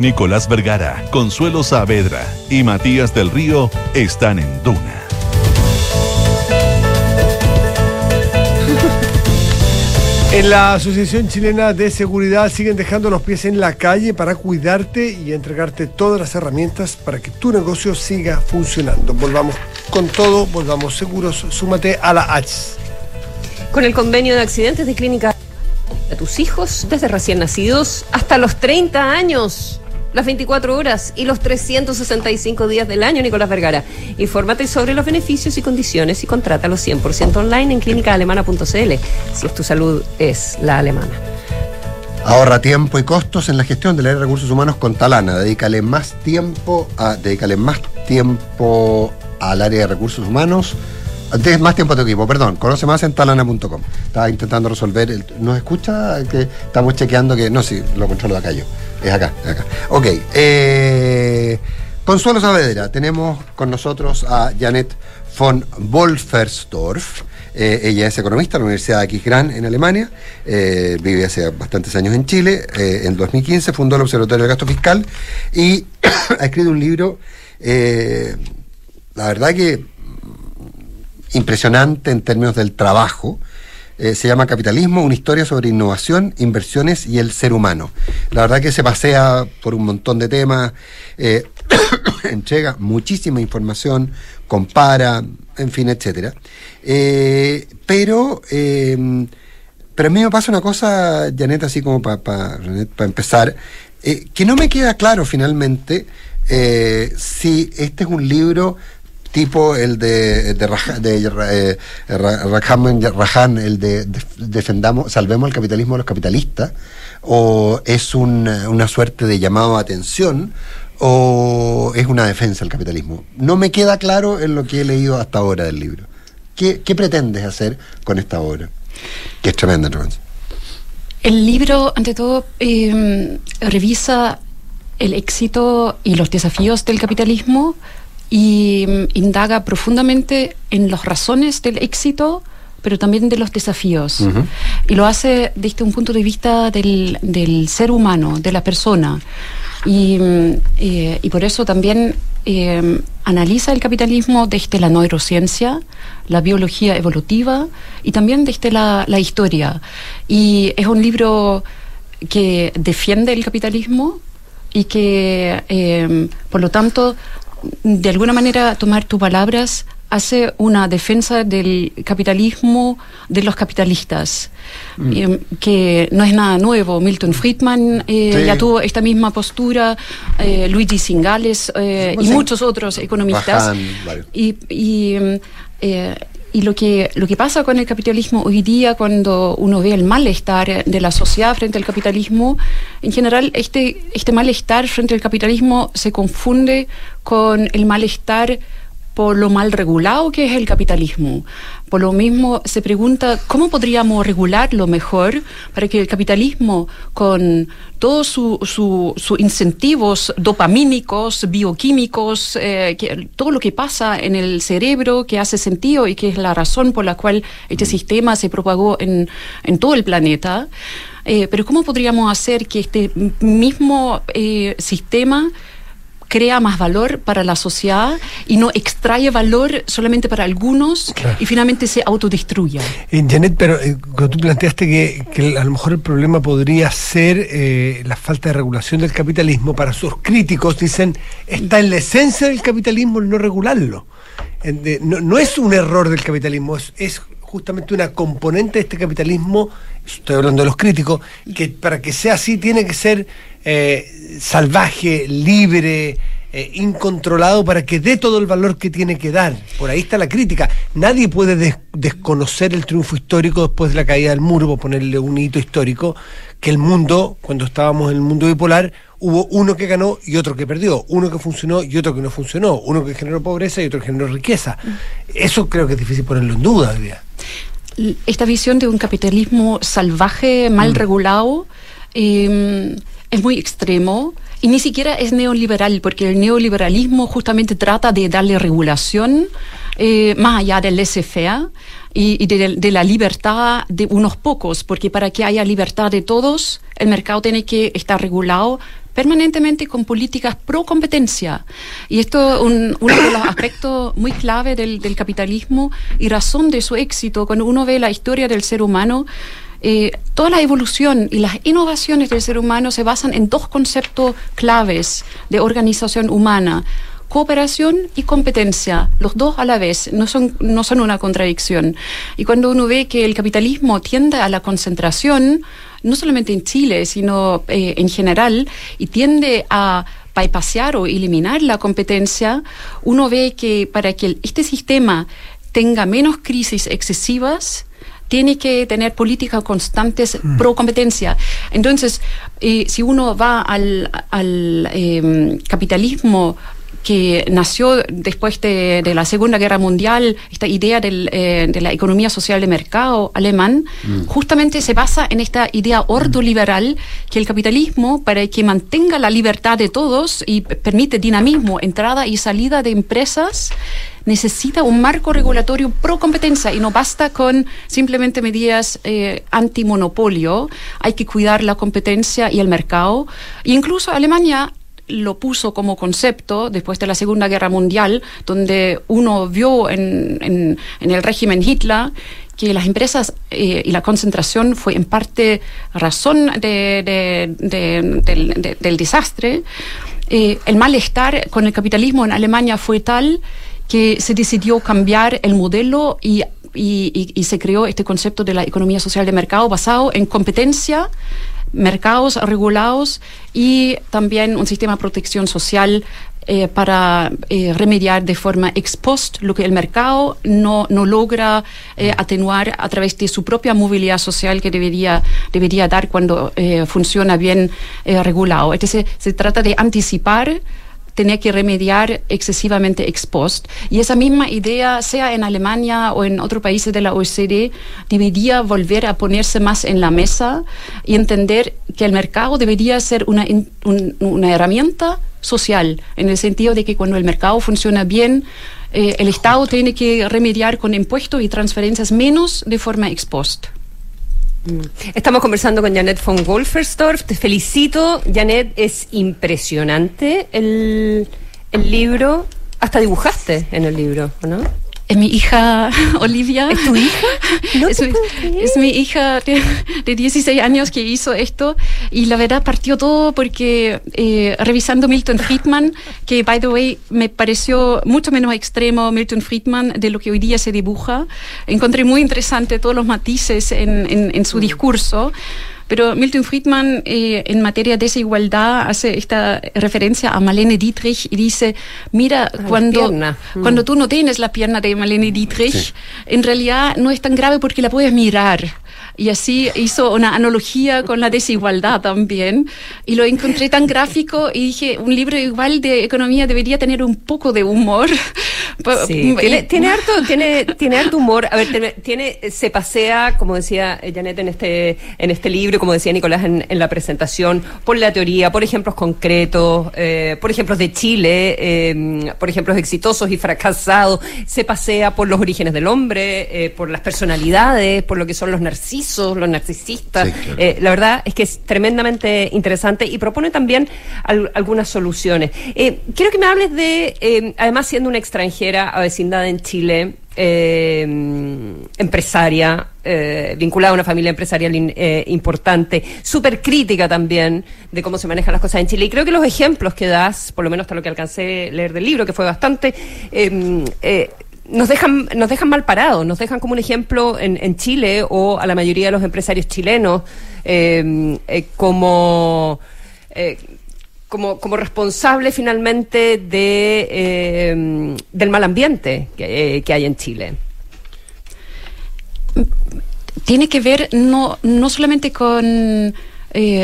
Nicolás Vergara, Consuelo Saavedra y Matías del Río están en Duna. *laughs* En la Asociación Chilena de Seguridad siguen dejando los pies en la calle para cuidarte y entregarte todas las herramientas para que tu negocio siga funcionando. Volvamos con todo, volvamos seguros. Súmate a la H. Con el convenio de accidentes de clínica a tus hijos desde recién nacidos hasta los 30 años. Las 24 horas y los 365 días del año, Nicolás Vergara. Infórmate sobre los beneficios y condiciones y contrátalo 100% online en clínicaalemana.cl. Si es tu salud, es la alemana. Ahorra tiempo y costos en la gestión del área de recursos humanos con Talana. Dedícale más tiempo a, dedícale más tiempo al área de recursos humanos. Tienes más tiempo a tu equipo, perdón. Conoce más en talana.com. Estaba intentando resolver. El, ¿Nos escucha? Que estamos chequeando que. No, sí, lo controlo de acá yo. Es acá, es acá. Ok. Eh, Consuelo Saavedra. Tenemos con nosotros a Janet von Wolfersdorf. Eh, ella es economista en la Universidad de Aquisgrán en Alemania, eh, vive hace bastantes años en Chile. En 2015 fundó el Observatorio del Gasto Fiscal y *coughs* ha escrito un libro, la verdad que impresionante en términos del trabajo. Eh, se llama Capitalismo, una historia sobre innovación, inversiones y el ser humano. La verdad que se pasea por un montón de temas, eh, *coughs* entrega muchísima información, compara, en fin, etcétera. Eh, pero, eh, pero a mí me pasa una cosa, Janet, así como para empezar, eh, que no me queda claro finalmente si este es un libro tipo el de, de, Raja- de eh, Rajan, Rajan, el de, de- defendamos, salvemos el capitalismo de los capitalistas, o es un- una suerte de llamado a atención, o es una defensa del capitalismo. No me queda claro en lo que he leído hasta ahora del libro. ¿Qué, pretendes hacer con esta obra? Que es tremenda, tremenda. El libro, ante todo, eh, revisa el éxito y los desafíos del capitalismo y mm, indaga profundamente en las razones del éxito, pero también de los desafíos. Y lo hace desde un punto de vista del, del ser humano, de la persona. Y, mm, eh, y por eso también eh, analiza el capitalismo desde la neurociencia, la biología evolutiva y también desde la, la historia. Y es un libro que defiende el capitalismo y que, eh, por lo tanto, de alguna manera, tomar tus palabras hace una defensa del capitalismo de los capitalistas, Mm. eh, que no es nada nuevo. Milton Friedman eh, Sí. ya tuvo esta misma postura, eh, Luigi Singales eh, y muchos otros economistas. Y, y, eh, y lo que, lo que pasa con el capitalismo hoy día, cuando uno ve el malestar de la sociedad frente al capitalismo, en general este, este malestar frente al capitalismo se confunde con el malestar por lo mal regulado que es el capitalismo. Por lo mismo se pregunta cómo podríamos regularlo mejor para que el capitalismo, con todos sus su, su incentivos dopamínicos, bioquímicos, eh, que, todo lo que pasa en el cerebro que hace sentido y que es la razón por la cual este sistema se propagó en, en todo el planeta, eh, pero cómo podríamos hacer que este mismo eh, sistema crea más valor para la sociedad y no extrae valor solamente para algunos y finalmente se autodestruya. Eh, Janet, pero eh, tú planteaste que, que a lo mejor el problema podría ser eh, la falta de regulación del capitalismo, para sus críticos dicen, está en la esencia del capitalismo el no regularlo. No, no es un error del capitalismo, es, es justamente una componente de este capitalismo, estoy hablando de los críticos, que para que sea así tiene que ser eh, salvaje, libre, eh, incontrolado para que dé todo el valor que tiene que dar. Por ahí está la crítica. Nadie puede des- desconocer el triunfo histórico después de la caída del muro, por ponerle un hito histórico, que el mundo, cuando estábamos en el mundo bipolar, hubo uno que ganó y otro que perdió, uno que funcionó y otro que no funcionó, uno que generó pobreza y otro que generó riqueza. Eso creo que es difícil ponerlo en duda hoy día. esta visión de un capitalismo salvaje, mal Mm. regulado, eh, es muy extremo y ni siquiera es neoliberal, porque el neoliberalismo justamente trata de darle regulación eh, más allá del laissez-faire y, y de, de la libertad de unos pocos, porque para que haya libertad de todos, el mercado tiene que estar regulado permanentemente con políticas pro competencia. Y esto es un- uno de los aspectos muy clave del, capitalismo y razón de su éxito. Cuando uno ve la historia del ser humano, eh, toda la evolución y las innovaciones del ser humano se basan en dos conceptos claves de organización humana. Cooperación y competencia, los dos a la vez, no son, no son una contradicción. Y cuando uno ve que el capitalismo tiende a la concentración, no solamente en Chile, sino eh, en general, y tiende a bypassar o eliminar la competencia, uno ve que para que este sistema tenga menos crisis excesivas, tiene que tener políticas constantes pro competencia. Entonces, eh, si uno va al, al em, capitalismo que nació después de, de la Segunda Guerra Mundial, esta idea del, eh, de la economía social de mercado alemán, justamente se basa en esta idea ordoliberal que el capitalismo, para que mantenga la libertad de todos y permite dinamismo, entrada y salida de empresas, necesita un marco regulatorio pro competencia y no basta con simplemente medidas eh, antimonopolio, hay que cuidar la competencia y el mercado. E incluso Alemania lo puso como concepto después de la Segunda Guerra Mundial, donde uno vio en, en- el régimen Hitler que las empresas eh, y la concentración fue en parte razón de- de- de- del, de- del desastre. Eh, el malestar con el capitalismo en Alemania fue tal que se decidió cambiar el modelo y- y se creó este concepto de la economía social de mercado basado en competencia, mercados regulados y también un sistema de protección social eh, para eh, remediar de forma ex post lo que el mercado no, no logra eh, atenuar a través de su propia movilidad social que debería, debería dar cuando funciona bien regulado. Entonces, se trata de anticipar tenía que remediar excesivamente ex post. Y esa misma idea, sea en Alemania o en otros países de la OECD, debería volver a ponerse más en la mesa y entender que el mercado debería ser una, un- una herramienta social, en el sentido de que cuando el mercado funciona bien, eh, el Estado tiene que remediar con impuestos y transferencias menos de forma ex post. Estamos conversando con Janet von Wolferstorff. Te felicito, Janet. Es impresionante el, el libro. Hasta dibujaste en el libro, ¿o ¿no? Es mi hija *laughs* Olivia. ¿Es tu hija? es, mi, es mi hija de, de 16 años que hizo esto y la verdad partió todo porque eh, revisando Milton Friedman, que by the way me pareció mucho menos extremo Milton Friedman de lo que hoy día se dibuja, encontré muy interesante todos los matices en, en- en su discurso. Pero Milton Friedman eh, en materia de desigualdad hace esta referencia a Malene Dietrich y dice, mira, la cuando, pierna. Mm. cuando tú no tienes la pierna de Malene Dietrich, en realidad no es tan grave porque la puedes mirar. Y así hizo una analogía con la desigualdad también. Y lo encontré tan gráfico y dije, un libro igual de economía debería tener un poco de humor. *laughs* Sí, tiene, tiene *laughs* harto, tiene, tiene harto humor. A ver, tiene, se pasea, como decía Janet en este, en este libro, como decía Nicolás en, en la presentación, por la teoría, por ejemplos concretos, eh, por ejemplos de Chile, eh, por ejemplos exitosos y fracasados. Se pasea por los orígenes del hombre, eh, por las personalidades, por lo que son los narcisos, los narcisistas. Sí, claro. Eh, la verdad es que es tremendamente interesante y propone también al- algunas soluciones. Eh, quiero que me hables de, eh, además siendo una extranjera avecindada en Chile, empresaria, vinculada a una familia empresarial in- importante, súper crítica también de cómo se manejan las cosas en Chile. Y creo que los ejemplos que das, por lo menos hasta lo que alcancé a leer del libro, que fue bastante... nos dejan, nos dejan mal parados, nos dejan como un ejemplo en, en Chile o a la mayoría de los empresarios chilenos eh, eh, como, eh, como, como responsable finalmente de, eh, del mal ambiente que, que hay en Chile. tiene que ver no, no solamente con,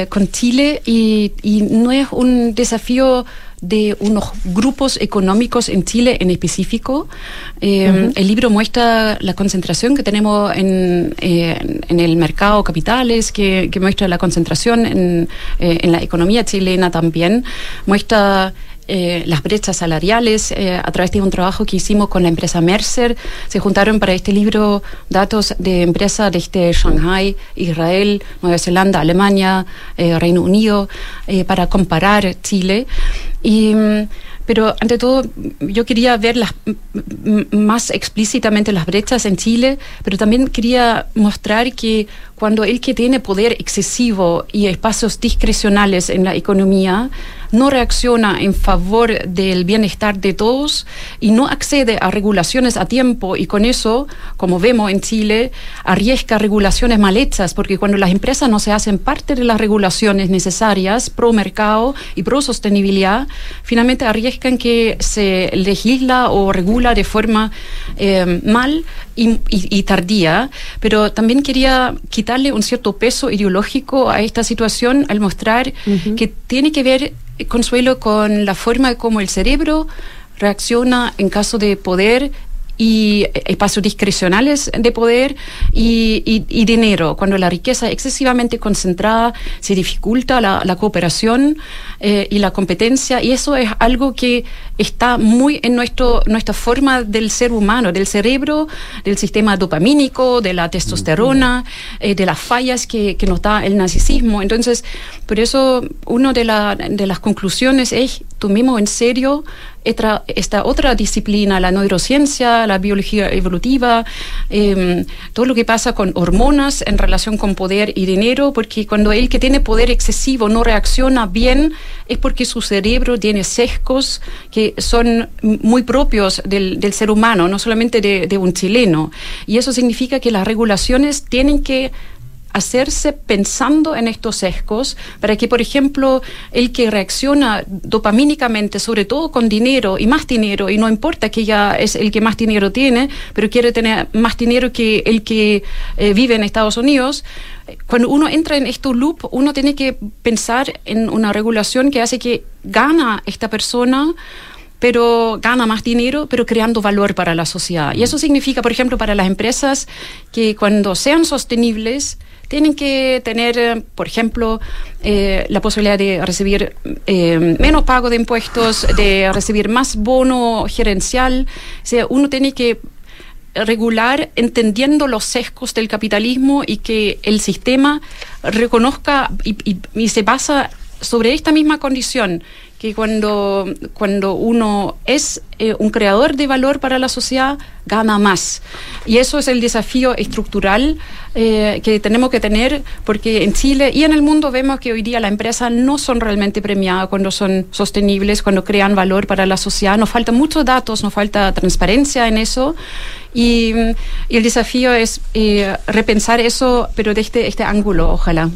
con Chile y no es un desafío de unos grupos económicos en Chile en específico. Eh. El libro muestra la concentración que tenemos en, eh, en el mercado capitales, que, que muestra la concentración en, eh, en la economía chilena también. Muestra eh, las brechas salariales eh, a través de un trabajo que hicimos con la empresa Mercer. Se juntaron para este libro datos de empresas desde Shanghai, Israel, Nueva Zelanda, Alemania, eh, Reino Unido, para comparar Chile. Y, mm, pero ante todo, yo quería ver las, más explícitamente las brechas en Chile, pero también quería mostrar que cuando el que tiene poder excesivo y espacios discrecionales en la economía no reacciona en favor del bienestar de todos y no accede a regulaciones a tiempo y con eso, como vemos en Chile, arriesga regulaciones mal hechas, porque cuando las empresas no se hacen parte de las regulaciones necesarias pro mercado y pro sostenibilidad, finalmente arriesgan que se legisla o regula de forma eh, mal y, y- tardía, pero también quería quitarle un cierto peso ideológico a esta situación al mostrar que tiene que ver, eh, Consuelo, con la forma como el cerebro reacciona en caso de poder y eh, espacios discrecionales de poder y, y- y dinero. Cuando la riqueza es excesivamente concentrada, se dificulta la, la cooperación eh, y la competencia, y eso es algo que está muy en nuestro, nuestra forma del ser humano, del cerebro, del sistema dopamínico, de la testosterona, eh, de las fallas que, que nos da el narcisismo. Entonces, por eso, una de, la- de las conclusiones es, tomemos en serio esta, otra disciplina, la neurociencia, la biología evolutiva, eh, todo lo que pasa con hormonas en relación con poder y dinero, porque cuando el que tiene poder excesivo no reacciona bien, es porque su cerebro tiene sesgos que son muy propios del, ser humano, no solamente de un chileno. Y eso significa que las regulaciones tienen que hacerse pensando en estos sesgos para que, por ejemplo, el que reacciona dopamínicamente, sobre todo con dinero y más dinero, y no importa que ya es el que más dinero tiene, pero quiere tener más dinero que el que eh, vive en Estados Unidos, cuando uno entra en este loop, uno tiene que pensar en una regulación que hace que gana esta persona pero gana más dinero, pero creando valor para la sociedad. Y eso significa, por ejemplo, para las empresas que cuando sean sostenibles, tienen que tener, eh, por ejemplo, eh, la posibilidad de recibir eh, menos pago de impuestos, de recibir más bono gerencial. O sea, uno tiene que regular entendiendo los sesgos del capitalismo y que el sistema reconozca y, y- y se basa sobre esta misma condición que cuando, cuando uno es eh, un creador de valor para la sociedad, gana más. Y eso es el desafío estructural eh, que tenemos que tener, porque en Chile y en el mundo vemos que hoy día las empresas no son realmente premiadas cuando son sostenibles, cuando crean valor para la sociedad. Nos faltan muchos datos, nos falta transparencia en eso. Y, el desafío es eh, repensar eso, pero desde este ángulo, ojalá.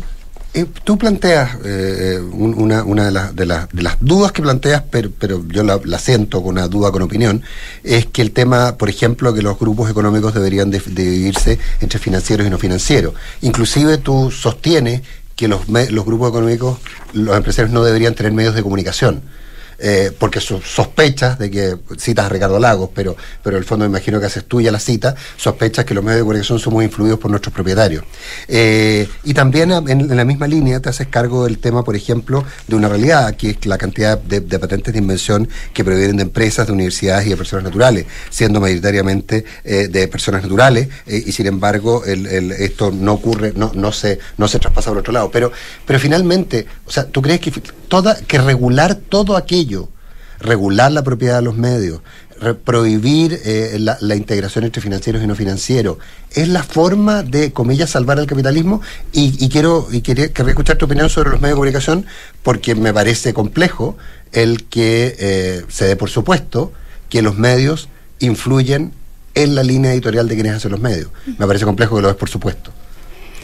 Eh, tú planteas eh, un- una, una de, las- de, las- de las dudas que planteas, pero, pero yo la, siento con una duda con opinión, es que el tema, por ejemplo, que los grupos económicos deberían de- dividirse entre financieros y no financieros. Inclusive tú sostienes que los, los grupos económicos, los empresarios no deberían tener medios de comunicación. Eh, porque so- sospechas de que, citas a Ricardo Lagos, pero, pero en el fondo me imagino que haces tuya la cita, sospechas que los medios de comunicación somos influidos por nuestros propietarios. Eh, y también en, la misma línea te haces cargo del tema, por ejemplo, de una realidad, que es la cantidad de, patentes de invención que provienen de empresas, de universidades y de personas naturales, siendo mayoritariamente eh, de personas naturales, y sin embargo esto no ocurre, no, no, se, no se traspasa por otro lado. Pero, pero finalmente, o sea, ¿tú crees que, toda, que regular todo aquello, regular la propiedad de los medios, prohibir eh, la, integración entre financieros y no financieros, es la forma de, comillas, salvar al capitalismo. Y, quiero y quería, escuchar tu opinión sobre los medios de comunicación, porque me parece complejo el que eh, se dé por supuesto que los medios influyen en la línea editorial de quienes hacen los medios. Me parece complejo que lo es por supuesto.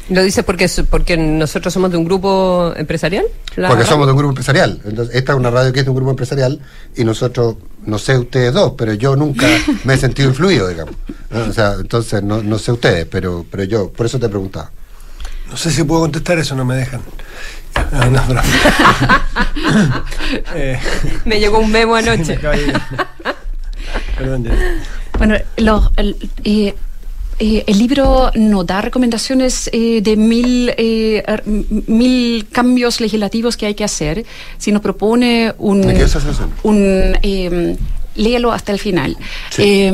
¿Lo dices porque, porque nosotros somos de un grupo empresarial? La Porque radio. somos de un grupo empresarial. Entonces, esta es una radio que es de un grupo empresarial y nosotros, no sé ustedes dos, pero yo nunca me he sentido influido, digamos. O sea, entonces, no, no sé ustedes, pero, pero yo, por eso te preguntaba. No sé si puedo contestar eso, no me dejan. No, no, bravo. *laughs* Eh, Me llegó un memo *laughs* sí, me anoche. Perdón, Janet. Bueno, los- el, eh, eh, el libro no da recomendaciones eh, de mil, eh, mil cambios legislativos que hay que hacer, sino propone un... Un eh, léelo hasta el final. Sí,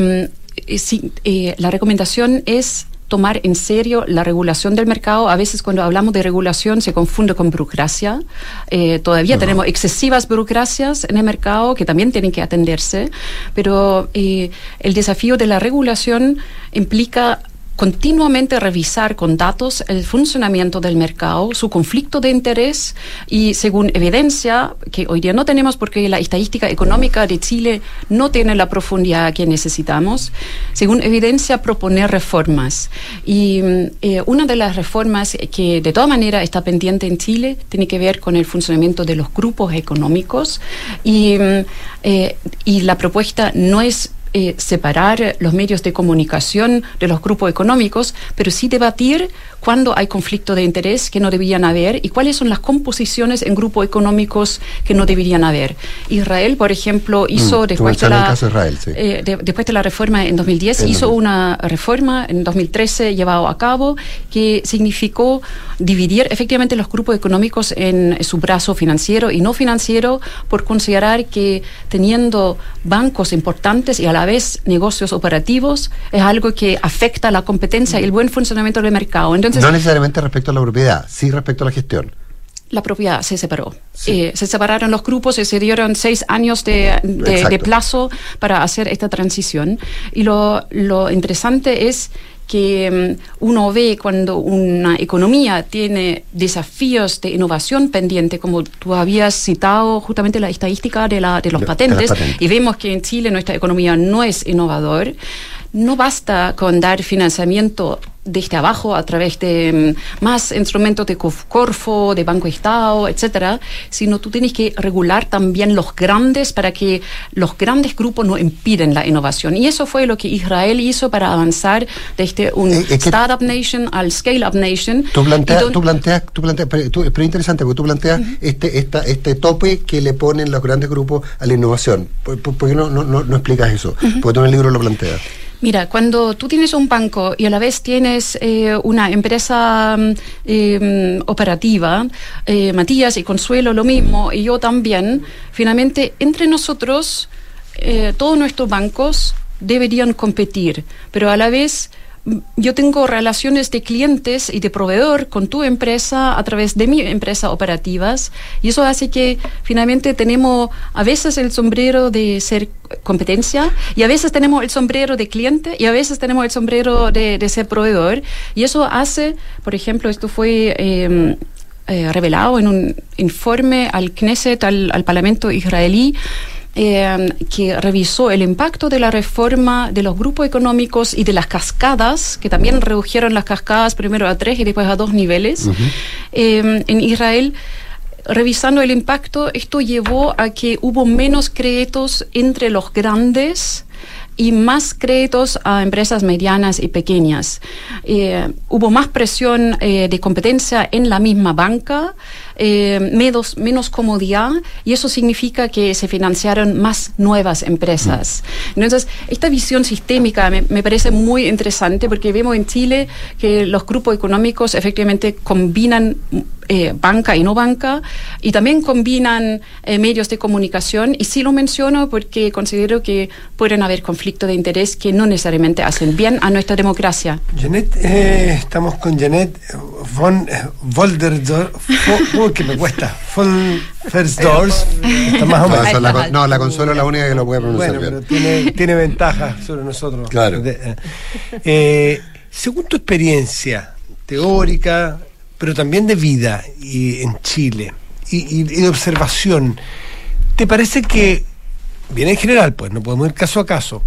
eh, la recomendación es tomar en serio la regulación del mercado. A veces cuando hablamos de regulación se confunde con burocracia. Eh, todavía tenemos excesivas burocracias en el mercado que también tienen que atenderse, pero eh, el desafío de la regulación implica continuamente revisar con datos el funcionamiento del mercado, su conflicto de interés y según evidencia, que hoy día no tenemos porque la estadística económica de Chile no tiene la profundidad que necesitamos, según evidencia proponer reformas. Y mm, eh, una de las reformas que de todas maneras está pendiente en Chile tiene que ver con el funcionamiento de los grupos económicos y, mm, eh, y la propuesta no es eh, separar los medios de comunicación de los grupos económicos, pero sí debatir cuándo hay conflicto de interés que no deberían haber y cuáles son las composiciones en grupos económicos que no deberían haber. Israel, por ejemplo, hizo Mm, después, de la, Israel, sí. eh, de- después de la reforma en 2010, En hizo 2010. una reforma en 2013 llevado a cabo que significó dividir efectivamente los grupos económicos en su brazo financiero y no financiero por considerar que teniendo bancos importantes y a la vez negocios operativos es algo que afecta la competencia y el buen funcionamiento del mercado. Entonces, no necesariamente respecto a la propiedad, sí respecto a la gestión. la propiedad se separó. Eh, se separaron los grupos y se dieron seis años de, de- de plazo para hacer esta transición. Y lo, lo interesante es que mm, uno ve cuando una economía tiene desafíos de innovación pendiente, como tú habías citado justamente la estadística de, la, de los De- de las patentes, patentes. y vemos que en Chile nuestra economía no es innovador, no basta con dar financiamiento desde abajo a través de mm, más instrumentos de Corfo, de Banco Estado, etcétera, sino tú tienes que regular también los grandes para que los grandes grupos no impiden la innovación. Y eso fue lo que Israel hizo para avanzar desde un Eh, es que- startup nation al scale up nation. Tú planteas, tú planteas, tú planteas, pero, pero es interesante porque tú planteas este, esta, este tope que le ponen los grandes grupos a la innovación. ¿Por, por- por qué no, no, no, no explicas eso? Porque tú en el libro lo planteas. Mira, cuando tú tienes un banco y a la vez tienes eh, una empresa mm, mm, operativa, eh, Matías y Consuelo lo mismo, y yo también, finalmente entre nosotros, eh, todos nuestros bancos deberían competir, pero a la vez yo tengo relaciones de clientes y de proveedor con tu empresa a través de mi empresa operativas y eso hace que finalmente tenemos a veces el sombrero de ser competencia y a veces tenemos el sombrero de cliente y a veces tenemos el sombrero de, de ser proveedor. Y eso hace, por ejemplo, esto fue... eh, eh, revelado en un informe al Knesset, al, al Parlamento israelí, eh, que revisó el impacto de la reforma de los grupos económicos y de las cascadas, que también redujeron las cascadas primero a tres y después a dos niveles. Eh, en Israel, revisando el impacto, esto llevó a que hubo menos créditos entre los grandes y más créditos a empresas medianas y pequeñas. Eh, hubo más presión eh, de competencia en la misma banca, eh, menos, menos comodidad, y eso significa que se financiaron más nuevas empresas. Entonces, esta visión sistémica me, me parece muy interesante porque vemos en Chile que los grupos económicos efectivamente combinan eh, banca y no banca y también combinan eh, medios de comunicación y sí lo menciono porque considero que pueden haber conflictos de interés que no necesariamente hacen bien a nuestra democracia. Janet, eh, estamos con Janet von eh, Volderdorf, *laughs* Que me cuesta, von Versdorf, está más o No, menos. eso la no, la consuelo es la única que lo puede pronunciar Bueno, pero bien. tiene, tiene ventaja sobre nosotros. Claro. Eh, eh, según tu experiencia teórica, pero también de vida y en Chile y, y- y de observación, ¿te parece que, bien en general, pues no podemos ir caso a caso,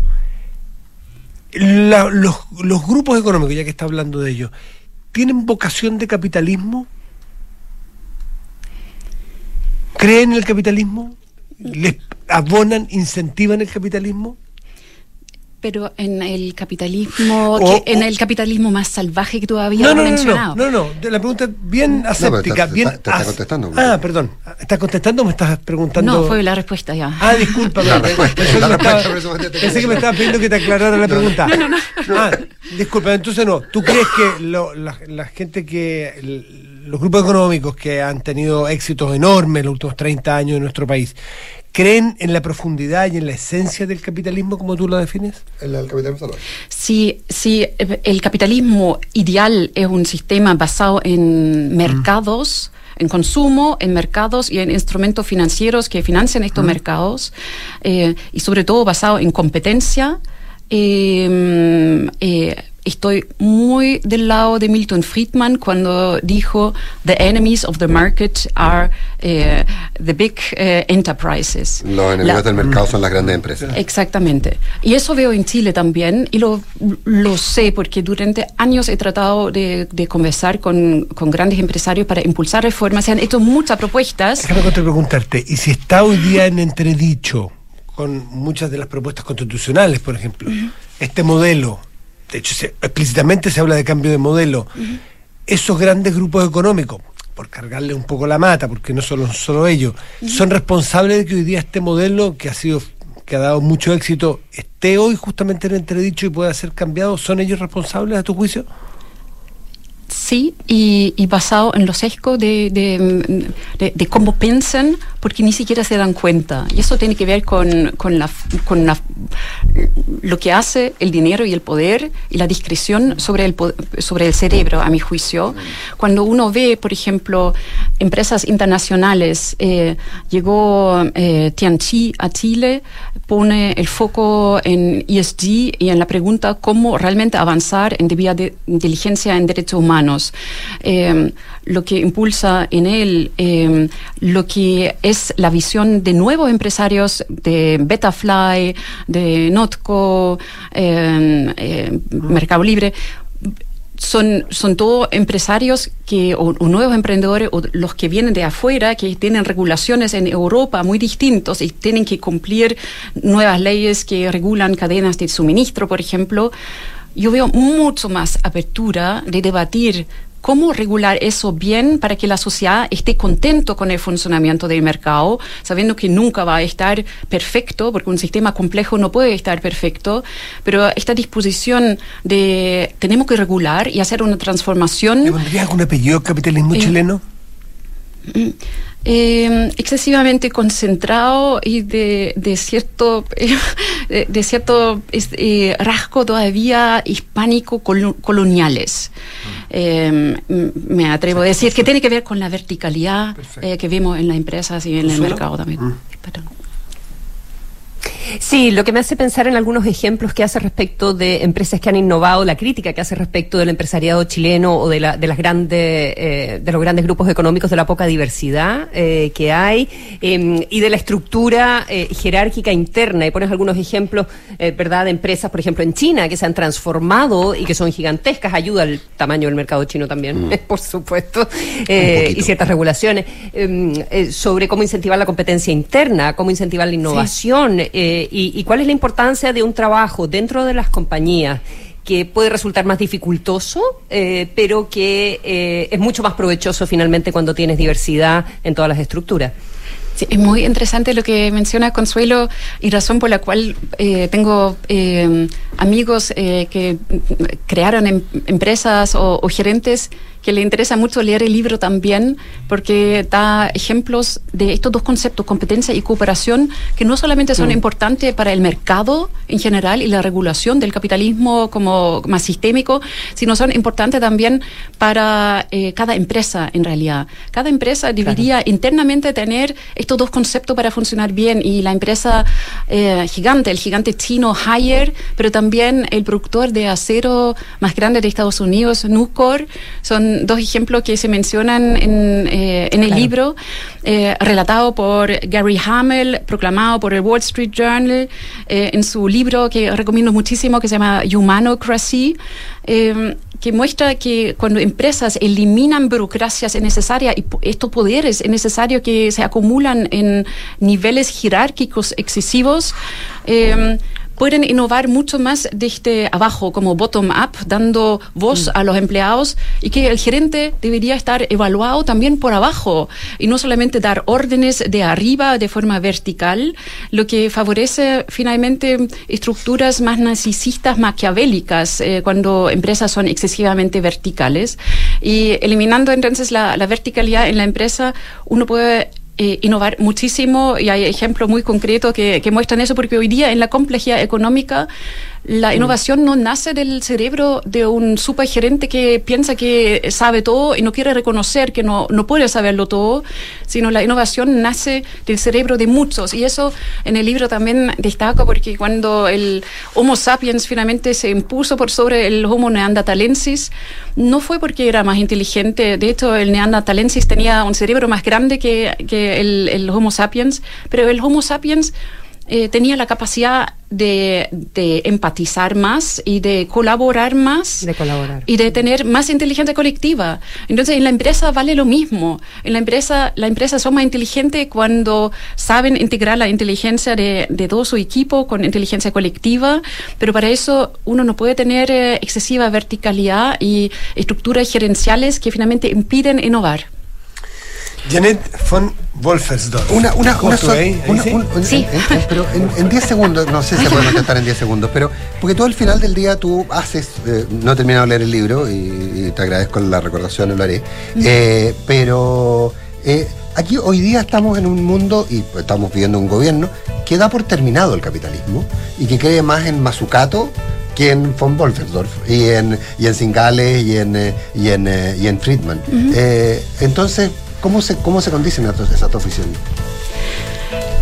la- los, los grupos económicos, ya que está hablando de ellos, ¿tienen vocación de capitalismo? ¿Creen en el capitalismo? ¿Les abonan, incentivan el capitalismo? Pero en el capitalismo, O- que- en el capitalismo más salvaje que tú habías No, no, no, mencionado. no, no, no, la pregunta bien aséptica, te- te- bien... te está as- contestando. Ah, perdón. ¿Estás contestando o me estás preguntando? No, fue la respuesta ya. Ah, disculpa. La pensé respuesta- que la me respuesta, Pensé que estabas pidiendo que te aclarara la pregunta. No, no, no. Ah, disculpa, entonces no. ¿Tú crees que lo- la, la gente que. el- los grupos económicos que han tenido éxitos enormes en los últimos 30 años en nuestro país, creen en la profundidad y en la esencia del capitalismo como tú lo defines? El, el capitalismo salvaje. Si eh, el capitalismo ideal es un sistema basado en mercados, en consumo, en mercados y en instrumentos financieros que financian estos mercados, eh, y sobre todo basado en competencia, eh, eh, estoy muy del lado de Milton Friedman cuando dijo the enemies of the market are eh, the big eh, enterprises. Los enemigos La- del mercado son las grandes empresas. Exactamente. Y eso veo en Chile también, y lo, lo sé porque durante años he tratado de, de conversar con, con grandes empresarios para impulsar reformas. Se han hecho muchas propuestas. Déjame preguntarte, ¿y si está hoy día en entredicho con muchas de las propuestas constitucionales, por ejemplo, este modelo, de hecho se- explícitamente se habla de cambio de modelo, esos grandes grupos económicos, por cargarle un poco la mata, porque no solo, solo ellos, son responsables de que hoy día este modelo que ha sido que ha dado mucho éxito esté hoy justamente en entredicho y pueda ser cambiado, ¿son ellos responsables a tu juicio? Sí, y, y basado en los sesgos de, de, de- de cómo piensan, porque ni siquiera se dan cuenta. Y eso tiene que ver con, con, la, con la- lo que hace el dinero y el poder y la discreción sobre el, sobre el cerebro, a mi juicio. Cuando uno ve, por ejemplo, empresas internacionales, eh, llegó eh, Tianchi a Chile, pone el foco en ESG y en la pregunta cómo realmente avanzar en debida de inteligencia en derechos humanos. Eh, lo que impulsa en él eh, lo que es la visión de nuevos empresarios de Betafly, de Notco, eh, Mercado Libre son, son todos empresarios que, o, o nuevos emprendedores o los que vienen de afuera, que tienen regulaciones en Europa muy distintos y tienen que cumplir nuevas leyes que regulan cadenas de suministro, por ejemplo. Yo veo mucho más apertura de debatir cómo regular eso bien para que la sociedad esté contento con el funcionamiento del mercado, sabiendo que nunca va a estar perfecto, porque un sistema complejo no puede estar perfecto, pero esta disposición de tenemos que regular y hacer una transformación. ¿Le pondrías algún apellido al capitalismo Eh, chileno? Eh, excesivamente concentrado y de, de cierto *laughs* de eh, rasgo todavía hispánico colo- coloniales. Eh, m- me atrevo a decir que tiene que ver con la verticalidad eh, que vemos en las empresas y en el mercado también. Sí, lo que me hace pensar en algunos ejemplos que hace respecto de empresas que han innovado, la crítica que hace respecto del empresariado chileno o de, la, de las grandes, eh, de los grandes grupos económicos, de la poca diversidad eh, que hay eh, y de la estructura eh, jerárquica interna. Y pones algunos ejemplos, eh, ¿verdad?, de empresas, por ejemplo, en China, que se han transformado y que son gigantescas. Ayuda al tamaño del mercado chino también, *laughs* por supuesto, y ciertas regulaciones eh, sobre cómo incentivar la competencia interna, cómo incentivar la innovación eh, y, cuál es la importancia de un trabajo dentro de las compañías que puede resultar más dificultoso, eh, pero que eh, es mucho más provechoso finalmente cuando tienes diversidad en todas las estructuras. Es muy interesante lo que menciona Consuelo y razón por la cual tengo amigos que mm, crearon em- empresas o gerentes que le interesa mucho leer el libro también porque da ejemplos de estos dos conceptos, competencia y cooperación, que no solamente son Mm. importantes para el mercado en general y la regulación del capitalismo como más sistémico, sino son importantes también para eh, cada empresa en realidad. Cada empresa debería internamente tener estos dos conceptos para funcionar bien y la empresa eh, gigante, el gigante chino Haier, pero también el productor de acero más grande de Estados Unidos, Nucor, son dos ejemplos que se mencionan en, eh, en el Claro. libro, eh, relatado por Gary Hamel, proclamado por el Wall Street Journal, eh, en su libro que recomiendo muchísimo, que se llama Humanocracy, eh, que muestra que cuando empresas eliminan burocracias innecesarias y estos poderes es necesario que se acumulan en niveles jerárquicos excesivos, eh, pueden innovar mucho más desde abajo, como bottom-up, dando voz a los empleados y que el gerente debería estar evaluado también por abajo y no solamente dar órdenes de arriba de forma vertical, lo que favorece finalmente estructuras más narcisistas, maquiavélicas, eh, cuando empresas son excesivamente verticales. Y eliminando entonces la, la verticalidad en la empresa, uno puede eh, innovar muchísimo y hay ejemplos muy concretos que, que muestran eso porque hoy día en la complejidad económica la innovación no nace del cerebro de un supergerente que piensa que sabe todo y no quiere reconocer que no, no puede saberlo todo, sino la innovación nace del cerebro de muchos. Y eso en el libro también destaco porque cuando el Homo sapiens finalmente se impuso por sobre el Homo neanderthalensis, no fue porque era más inteligente. De hecho, el neanderthalensis tenía un cerebro más grande que, que el, el Homo sapiens, pero el Homo sapiens eh, tenía la capacidad de, de, empatizar más y de colaborar más. De colaborar. Y de tener más inteligencia colectiva. Entonces, en la empresa vale lo mismo. En la empresa, la empresa son más inteligentes cuando saben integrar la inteligencia de, de todo su equipo con inteligencia colectiva, pero para eso uno no puede tener eh, excesiva verticalidad y estructuras gerenciales que finalmente impiden innovar. Janet von Wolfersdorf. Una, una, una, Justo ahí, ahí una- sí. un- un- Sí. en- en- pero en, en 10 segundos, no sé si se puede contestar en 10 segundos, pero porque tú al final del día tú haces, eh, no he terminado de leer el libro y, y te agradezco la recordación, lo haré, eh, pero eh, aquí hoy día estamos en un mundo y estamos viviendo un gobierno que da por terminado el capitalismo y que cree más en Mazzucato que en von Wolfersdorf y en, y en Singales y en, eh, y en, eh, y en Friedman. Eh, entonces, ¿cómo se, cómo se condicen esas dos visiones?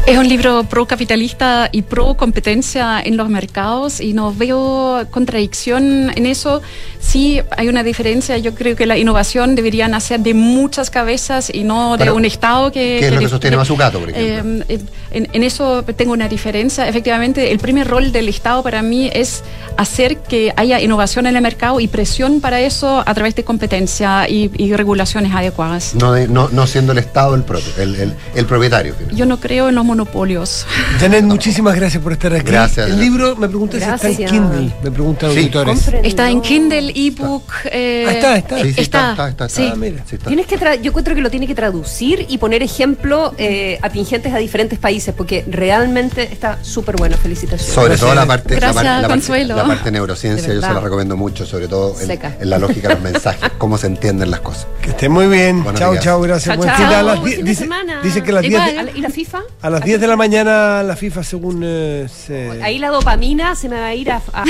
Es un libro pro capitalista y pro competencia en los mercados y no veo contradicción en eso. Sí hay una diferencia. Yo creo que la innovación debería nacer de muchas cabezas y no de Pero, un Estado que... ¿qué es lo que de- sostiene Mazzucato, por ejemplo? eh, en, en eso tengo una diferencia. Efectivamente, el primer rol del Estado para mí es hacer que haya innovación en el mercado y presión para eso a través de competencia y, y regulaciones adecuadas. No, de- no, no siendo el Estado el, propio, el, el- el propietario. Yo no creo en los monopolios. Janet, muchísimas gracias por estar aquí. Gracias, El libro, me preguntan si está en. Kindle. Me preguntan Sí. auditores. Está en Kindle, ebook. eh, Ah, está, está. Sí, sí, está, está, está, está. Sí, está. Tienes que yo encuentro que lo tiene que traducir y poner ejemplos eh, atingentes a diferentes países, porque realmente está súper bueno. Felicitaciones. Sobre todo la parte, la, Gracias, par- la parte, la parte de neurociencia, yo se la recomiendo mucho, sobre todo en, la lógica de los mensajes, *laughs* cómo se entienden las cosas. Que esté muy bien. Buenos chao, días. chao, gracias. Chao, Buen chao. las dice, semana. dice que a las 10 Igual. de, ¿Y la FIFA? a las 10 de la mañana la FIFA, según eh, se- Ahí la dopamina se me va a ir a... a-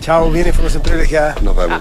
Chao, viene información privilegiada. Nos vemos.